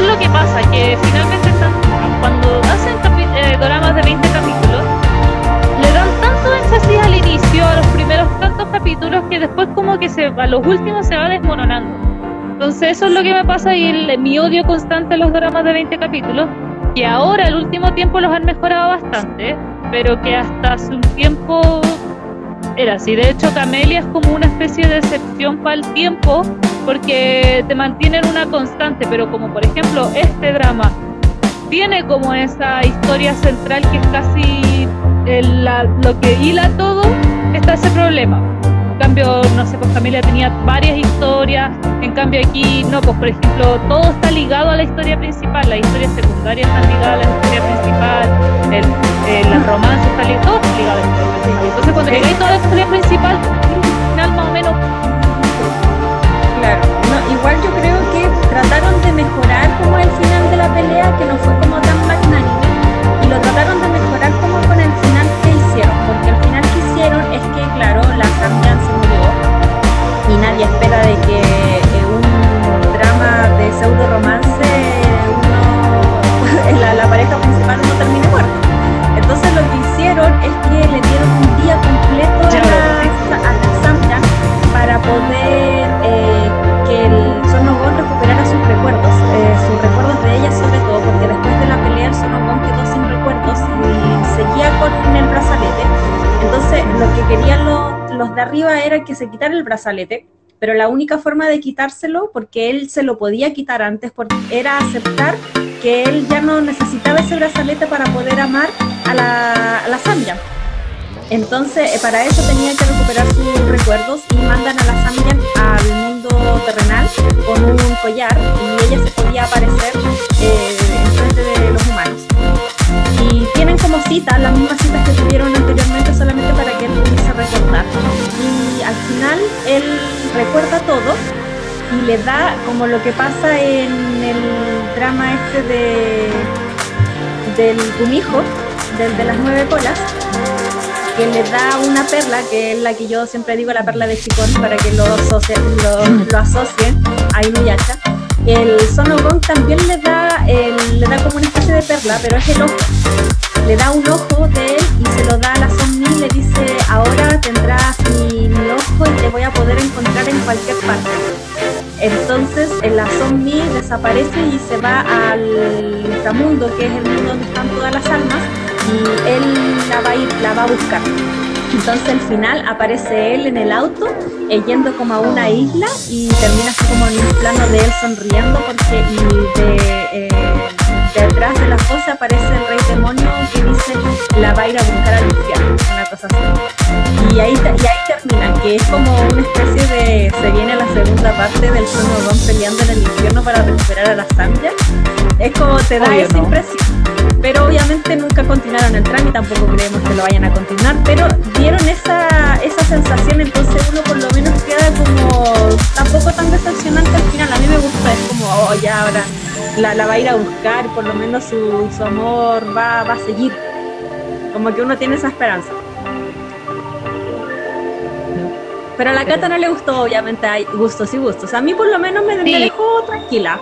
eso es lo que pasa, que finalmente están- cuando hacen eh, doramas de 20 capítulos, le dan tanto énfasis al inicio, a los primeros tantos capítulos, que después como que se, a los últimos se va desmoronando. Entonces, eso es lo que me pasa y el- mi odio constante a los dramas de 20 capítulos, que ahora, el último tiempo, los han mejorado bastante, pero que hasta hace un tiempo era así. De hecho, Camelia es como una especie de excepción para el tiempo, porque te mantienen una constante, pero como por ejemplo este drama tiene como esa historia central que es casi el- la- lo que hila todo, está ese problema. Cambio, no sé, pues Camelia tenía varias historias, en cambio aquí no, pues por ejemplo, todo está ligado a la historia principal, las historias secundarias están ligadas a la salir toda la liga después. ¿cachai? Entonces cuando llegáis toda la historia principal, un final más o menos Claro, no, igual yo creo que trataron de mejorar como el final de la pelea, que no fue como tan magnánime, y lo trataron de mejorar como con el final que hicieron, porque el final hicieron es que, claro, la Samyan se murió, y nadie espera de que eh, un drama de pseudo romance, uno, la, la pareja principal no termine muerto. Entonces lo que hicieron es que le dieron un día completo a la, a la Samyan para poder eh, que el Sonogón recuperara sus recuerdos, eh, sus recuerdos de ella sobre todo, porque después de la pelea el Sonogón quedó sin recuerdos y seguía con el brazalete. Entonces lo que querían los, los de arriba era que se quitara el brazalete, pero la única forma de quitárselo, porque él se lo podía quitar antes, porque era aceptar que él ya no necesitaba ese brazalete para poder amar a la, a la Samya. Entonces, eh, para eso tenía que recuperar sus recuerdos y mandan a la Samyan al mundo terrenal con un collar y ella se podía aparecer eh, en frente de los tienen como citas, las mismas citas que tuvieron anteriormente, solamente para que él pudiese recordar. Y al final él recuerda todo y le da como lo que pasa en el drama este de del Kumijo, del de las nueve colas, que le da una perla, que es la que yo siempre digo la perla de Chicón, para que lo, asocie- lo, lo asocien a Inuyasha. El Sonogón también le da, le da como una especie de perla, pero es el ojo. Le da un ojo de él y se lo da a la Sonmi y le dice, ahora tendrás mi, ojo y te voy a poder encontrar en cualquier parte. Entonces la zombie desaparece y se va al inframundo, que es el mundo donde están todas las almas, y él la va a, ir, la va a buscar. Entonces al final aparece él en el auto, eh, yendo como a una isla y termina así como en un plano de él sonriendo porque y de, eh, detrás de la fosa aparece el rey demonio que dice la va a ir a buscar al infierno, una cosa así. Y ahí, y ahí termina, que es como una especie de. Se viene la segunda parte del Sonogón peleando en el infierno para recuperar a la Samya. Es como te da Obvio, esa ¿no? impresión. Pero obviamente nunca continuaron el trámite, tampoco creemos que lo vayan a continuar. Pero dieron esa, esa sensación, entonces uno por lo menos queda como. Tampoco tan decepcionante al final. A mí me gusta, es como, oh, ya ahora la, la va a ir a buscar, por lo menos su, su amor va, va a seguir. Como que uno tiene esa esperanza. Pero a la Cata no le gustó, obviamente hay gustos y gustos. A mí por lo menos me, me dejó tranquila.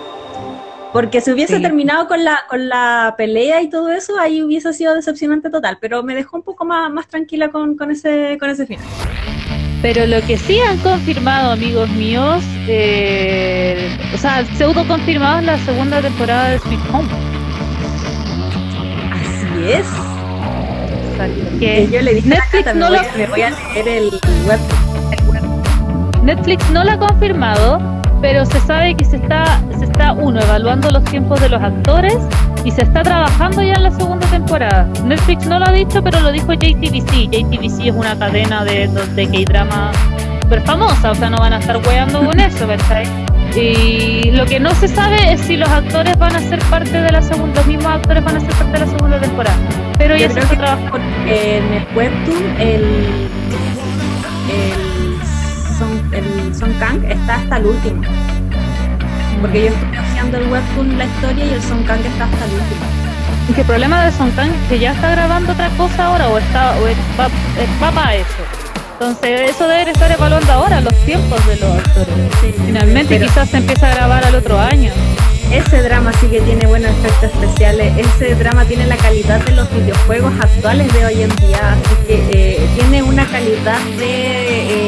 Porque si hubiese Sí. terminado con la, con la pelea y todo eso, ahí hubiese sido decepcionante total. Pero me dejó un poco más, más tranquila con, con, ese, con ese final. Pero lo que sí han confirmado, amigos míos, eh, o sea, pseudo confirmado es la segunda temporada de Sweet Home. Así es. Que Que yo le dije a Netflix Cata, me, no voy, lo- a- me voy a leer el web. Netflix no la ha confirmado, pero se sabe que se está, se está uno, evaluando los tiempos de los actores y se está trabajando ya en la segunda temporada. Netflix no lo ha dicho, pero lo dijo JTBC. JTBC es una cadena de, de K-drama súper famosa, o sea, no van a estar weando con eso, ¿verdad? Y lo que no se sabe es si los actores van a ser parte de la segunda, los mismos actores van a ser parte de la segunda temporada. Pero ya Yo se creo está trabajando. en el webtoon el, el, el Son Kang está hasta el último. Porque yo estoy haciendo el webtoon la historia y el Son Kang está hasta el último. que el problema de Son Kang es que ya está grabando otra cosa ahora o está o es, va, es- va para eso. Entonces eso debe estar evaluando ahora los tiempos de los actores. Finalmente Pero quizás se empieza a grabar al otro año. ese drama sí que tiene buenos efectos especiales. Ese drama tiene la calidad de los videojuegos actuales de hoy en día. Así que eh, tiene una calidad de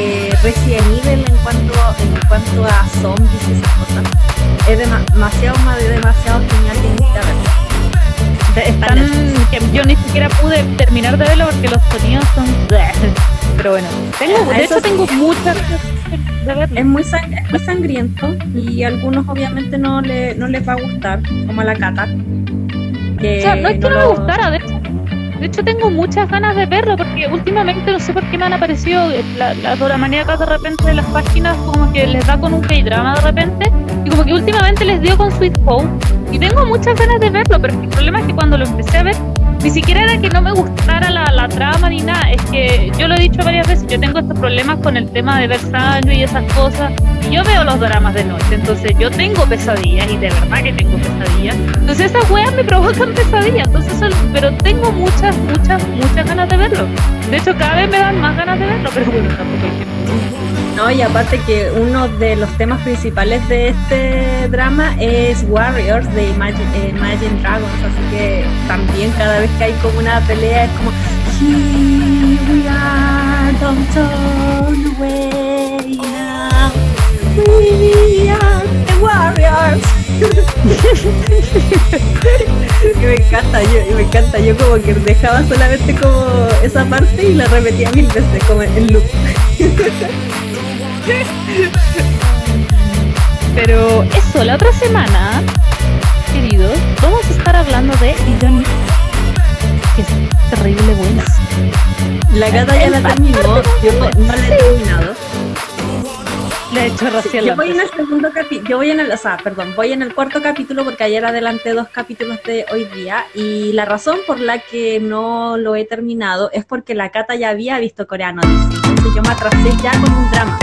eh, Resident Evil en cuanto, en cuanto a zombies y esas cosas. Es dema- demasiado, ma- demasiado genial verlo. De- Están, que yo ni siquiera pude terminar de verlo porque los sonidos son... Pero bueno, tengo, de Eso hecho tengo muchas de. Es muy, sang- es muy sangriento y a algunos obviamente no, le, no les va a gustar, como a la cata. Que O sea, no es que no, me gustara, de hecho, de hecho tengo muchas ganas de verlo porque últimamente no sé por qué me han aparecido eh, la- doramaníacas de repente de las páginas como que les da con un K-drama de repente y como que últimamente les dio con Sweet Home Y tengo muchas ganas de verlo, pero el problema es que cuando lo empecé a ver, ni siquiera era que no me gustara la, la trama ni nada. Es que yo lo he dicho varias veces, yo tengo estos problemas con el tema de ver sangre y esas cosas. Yo veo los dramas de noche, entonces yo tengo pesadillas y de verdad que tengo pesadillas. Entonces esas weas me provocan pesadillas. Entonces, eso- pero tengo muchas, muchas, muchas ganas de verlo. De hecho, cada vez me dan más ganas de verlo, pero bueno, tampoco hay tiempo. No, y aparte que uno de los temas principales de este drama es Warriors de Imagine, Imagine Dragons, así que también cada vez que hay como una pelea es como are, don't turn away now. We are the Warriors. y me encanta, yo, y me encanta, yo como que dejaba solamente como esa parte y la repetía mil veces como en loop. Pero eso, la otra semana, queridos, vamos a estar hablando de Johnny, que es terrible buena. La gata ya la terminó, yo no la he terminado. Le he hecho recién Yo la voy en el segundo capítulo, yo voy en el, o sea, perdón, voy en el cuarto capítulo porque ayer adelanté dos capítulos de hoy día y la razón por la que no lo he terminado es porque la Cata ya había visto coreano, dice. entonces yo me atrasé ya con un drama.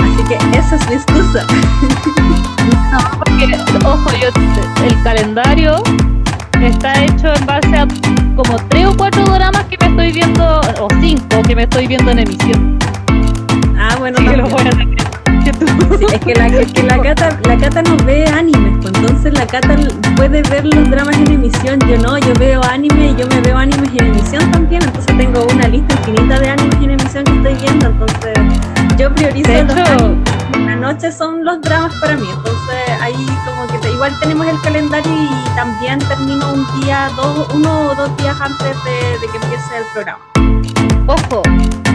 Así que esa es mi excusa. No, porque, ojo, yo, el calendario está hecho en base a como tres o cuatro dramas que me estoy viendo, o cinco que me estoy viendo en emisión. Ah, bueno, Así que también. lo voy a. Sí, es que la, es que la Cata, la Cata no ve animes, pues entonces la Cata puede ver los dramas en emisión, yo no, yo veo anime y yo me veo animes en emisión también, entonces tengo una lista infinita de animes en emisión que estoy viendo, entonces yo priorizo los hecho- animes. En la noche son los dramas para mí, entonces ahí igual tenemos el calendario y también termino un día, dos, uno o dos días antes de, de que empiece el programa. Ojo,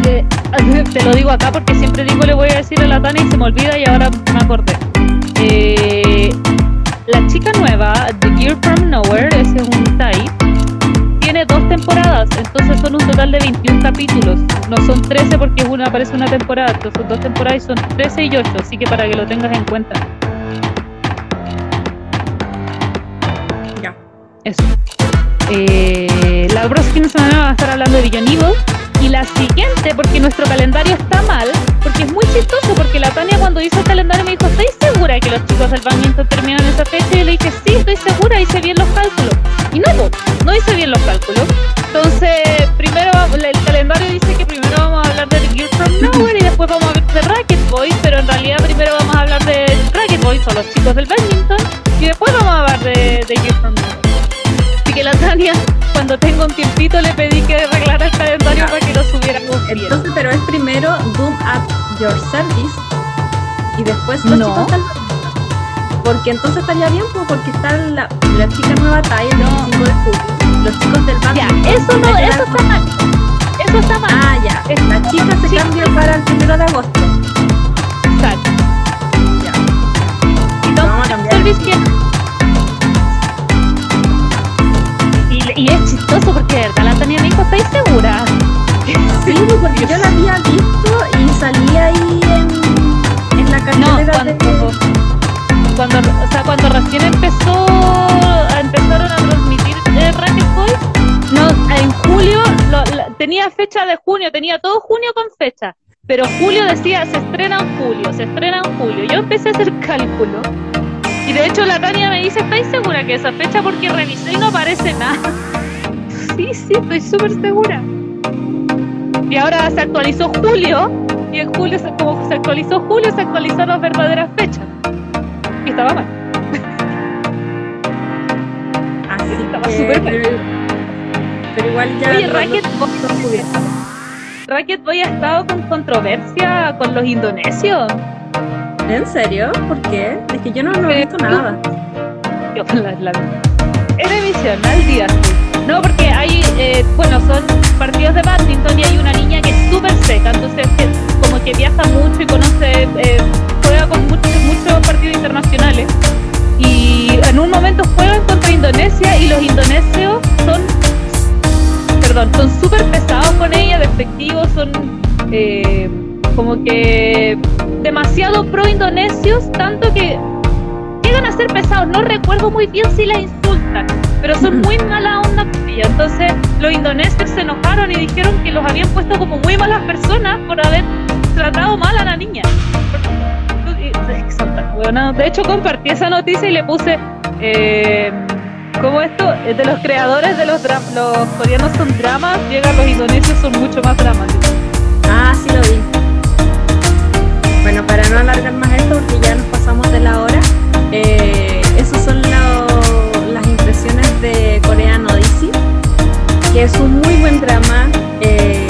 te lo digo acá porque siempre digo le voy a decir a la Tania y se me olvida y ahora me acordé. Eh, la chica nueva, The Girl From Nowhere, ese es un type, tiene dos temporadas, entonces son un total de 21 capítulos. No son 13 porque una aparece una temporada, entonces son dos temporadas y son 13 y 8, así que para que lo tengas en cuenta. Eso. Eh, la próxima semana va a estar hablando de Beyond Evil. Y la siguiente, porque nuestro calendario está mal, porque es muy chistoso, porque la Tania cuando hizo el calendario me dijo, ¿estáis segura que los chicos del badminton terminan esa fecha? Y le dije, sí, estoy segura, hice bien los cálculos. Y no, no hice bien los cálculos. Entonces, primero el calendario dice que primero vamos a hablar de Girl From Nowhere y después vamos a hablar de Racket Boys, pero en realidad primero vamos a hablar de Racket Boys o los chicos del badminton Tania, cuando tenga un tiempito, le pedí que arreglara el calendario Ya. para que lo subiéramos. Entonces, pero es primero Doom at Your Service y después los No. chicos badminton. Porque entonces estaría bien, pues, porque está la, la chica nueva TAI el No. 25 de julio. Los chicos del Ya, badminton. eso no, eso está mal. Eso está mal. Ah, ya. Es- La chica se sí. cambia para el primero de agosto. Exacto. Ya. Y a Tom cambiar. Service que- chistoso porque de verdad la Tania me dijo, ¿estáis segura? Sí, porque yo la había visto y salía ahí en, en la No, cartelera cuando, de... cuando, o sea, cuando recién empezó, a- empezaron a transmitir eh, Boys, no, en julio, lo- la- tenía fecha de junio, tenía todo junio con fecha, pero julio decía, se estrena en julio, se estrena en julio. Yo empecé a hacer cálculo, y de hecho la Tania me dice, ¿estáis segura que esa fecha? Porque revisé y no aparece nada. Sí, sí, estoy súper segura. Y ahora se actualizó julio, y en julio, se- como se actualizó julio, se actualizaron las verdaderas fechas. Y estaba mal. Así Estaba súper pero, pero igual ya... Oye, Racket subieron. Racket Boy ha estado con controversia con los indonesios. ¿En serio? ¿Por qué? Es que yo no, no he Eh, visto nada. Yo, la, la, en emisión, al día. No, porque hay, eh, bueno, son partidos de badminton y hay una niña que es súper seca, entonces que, como que viaja mucho y conoce, eh, juega con muchos, muchos partidos internacionales. Y en un momento juegan contra Indonesia y los indonesios son, perdón, son súper pesados con ella, despectivos, son eh, como que demasiado pro indonesios, tanto que ¿qué llegan a ser pesados. No recuerdo muy bien si la insultan, pero son muy mala onda con. Entonces los indonesios se enojaron y dijeron que los habían puesto como muy malas personas por haber tratado mal a la niña. De hecho compartí esa noticia y le puse... Eh, como esto, de los creadores de los, los coreanos son dramas, llegan los indonesios son mucho más dramáticos. Ah, sí lo vi. Bueno, para no alargar más esto, porque ya nos pasamos de la hora, eh, de Korean Odyssey, que es un muy buen drama. Eh,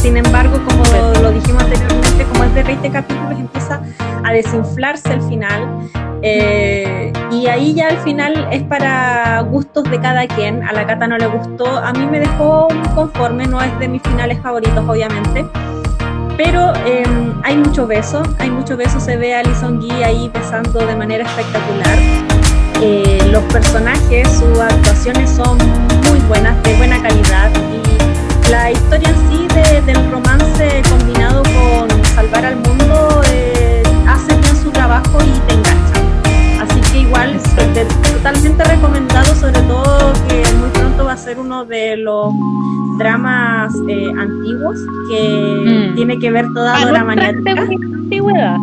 sin embargo, como lo dijimos anteriormente, como es de 20 capítulos, empieza a desinflarse el final. Eh, y ahí ya al final es para gustos de cada quien. A la Cata no le gustó, a mí me dejó conforme, no es de mis finales favoritos, obviamente. Pero em, hay mucho beso, hay mucho beso, se ve a Alison Guy ahí besando de manera espectacular. Eh, los personajes, sus actuaciones son muy buenas, de buena calidad. Y la historia en sí del romance combinado con salvar al mundo eh, hace bien su trabajo y te engancha. Así que igual, totalmente recomendado, sobre todo que muy pronto va a ser uno de los dramas eh, antiguos que mm. tiene que ver toda la maniática. Antigüedad,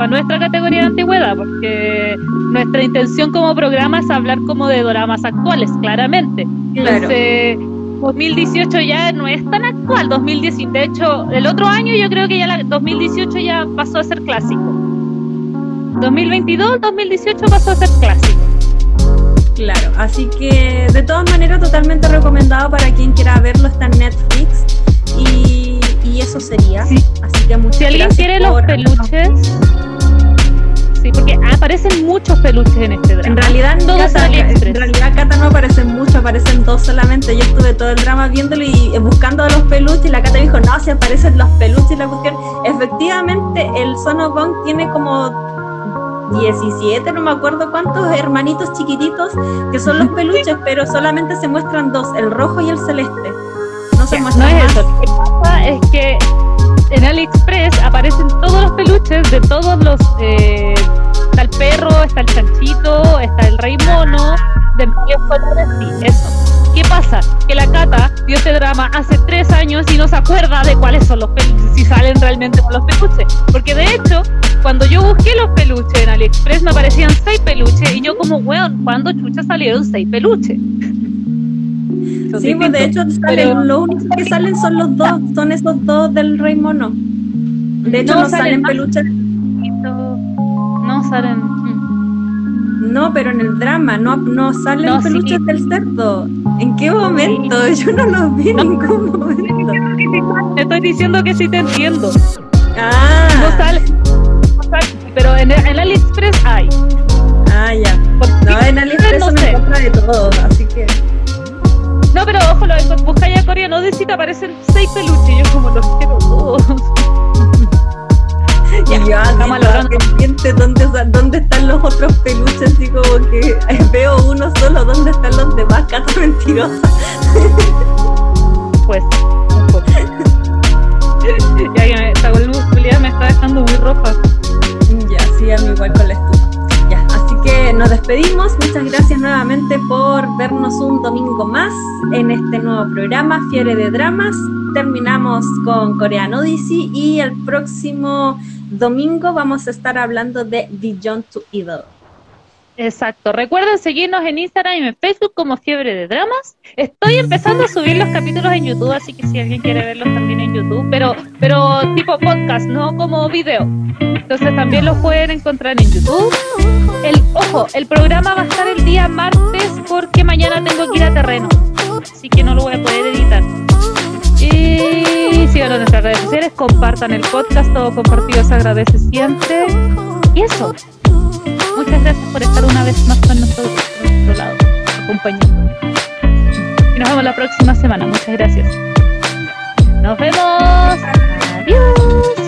para nuestra categoría de antigüedad, porque nuestra intención como programa es hablar como de dramas actuales, claramente. Claro. 2018 ya no es tan actual, 2010, de hecho, el otro año yo creo que ya la 2018 ya pasó a ser clásico. 2022, 2018 pasó a ser clásico. Claro, así que de todas maneras totalmente recomendado para quien quiera verlo, está en Netflix y, eso sería. Así que muchas Si alguien quiere los peluches, sí, porque aparecen muchos peluches en este drama. En realidad, en realidad Cata no aparecen muchos, aparecen dos solamente. Yo estuve todo el drama viéndolo y buscando los peluches y la Cata dijo, no, si aparecen los peluches la cuestión. Efectivamente, el Sonobong tiene como 17, no me acuerdo cuántos hermanitos chiquititos que son los peluches, pero solamente se muestran dos, el rojo y el celeste. No se muestran no es eso. Lo que pasa es que en AliExpress aparecen todos los peluches de todos los. Eh, está el perro, está el chanchito, está el rey mono, de varios colores, sí, eso. ¿Qué pasa? Que la Cata vio este drama hace tres años y no se acuerda de cuáles son los peluches, si salen realmente los peluches. Porque de hecho, cuando yo busqué los peluches en AliExpress me aparecían seis peluches y yo como, weón, ¿cuándo chucha salieron seis peluches? Sí, pues de hecho salen, lo único que salen son los dos, son esos dos del Rey Mono. De hecho no, salen, peluches. No salen. No, pero en el drama no, no salen peluches del cerdo. ¿En qué momento? Yo no los vi en ningún momento. Estoy diciendo que sí te entiendo. Ah. No sale. pero en, en AliExpress hay. Ah, ya. no, en AliExpress no se encuentra de todo, así que. No, pero ojo, lo buscáis a Corea, no te aparecen seis peluches, y yo como los quiero todos. y yo pendiente dónde, dónde están los otros peluches, así como que veo uno solo, ¿dónde están los demás? Cata mentirosa. pues, un poco. ya que esta me está dejando muy roja. Ya, sí, a mí igual con la. Ya, que nos despedimos. Muchas gracias nuevamente por vernos un domingo más en este nuevo programa, Fiebre de Dramas. Terminamos con Korean Odyssey y el próximo domingo vamos a estar hablando de Beyond to Evil. Exacto. Recuerden seguirnos en Instagram y en Facebook como Fiebre de Dramas. Estoy empezando a subir los capítulos en YouTube, así que si alguien quiere verlos también en YouTube, pero, pero tipo podcast, no como video. Entonces también los pueden encontrar en YouTube. El, ojo, el programa va a estar el día martes porque mañana tengo que ir a terreno. Así que no lo voy a poder editar. Y sigan en nuestras redes sociales, compartan el podcast, todo compartido se agradece siempre. Y eso. Muchas gracias por estar una vez más con nosotros, por nuestro lado, acompañándonos. Y nos vemos la próxima semana. Muchas gracias. Nos vemos. Adiós.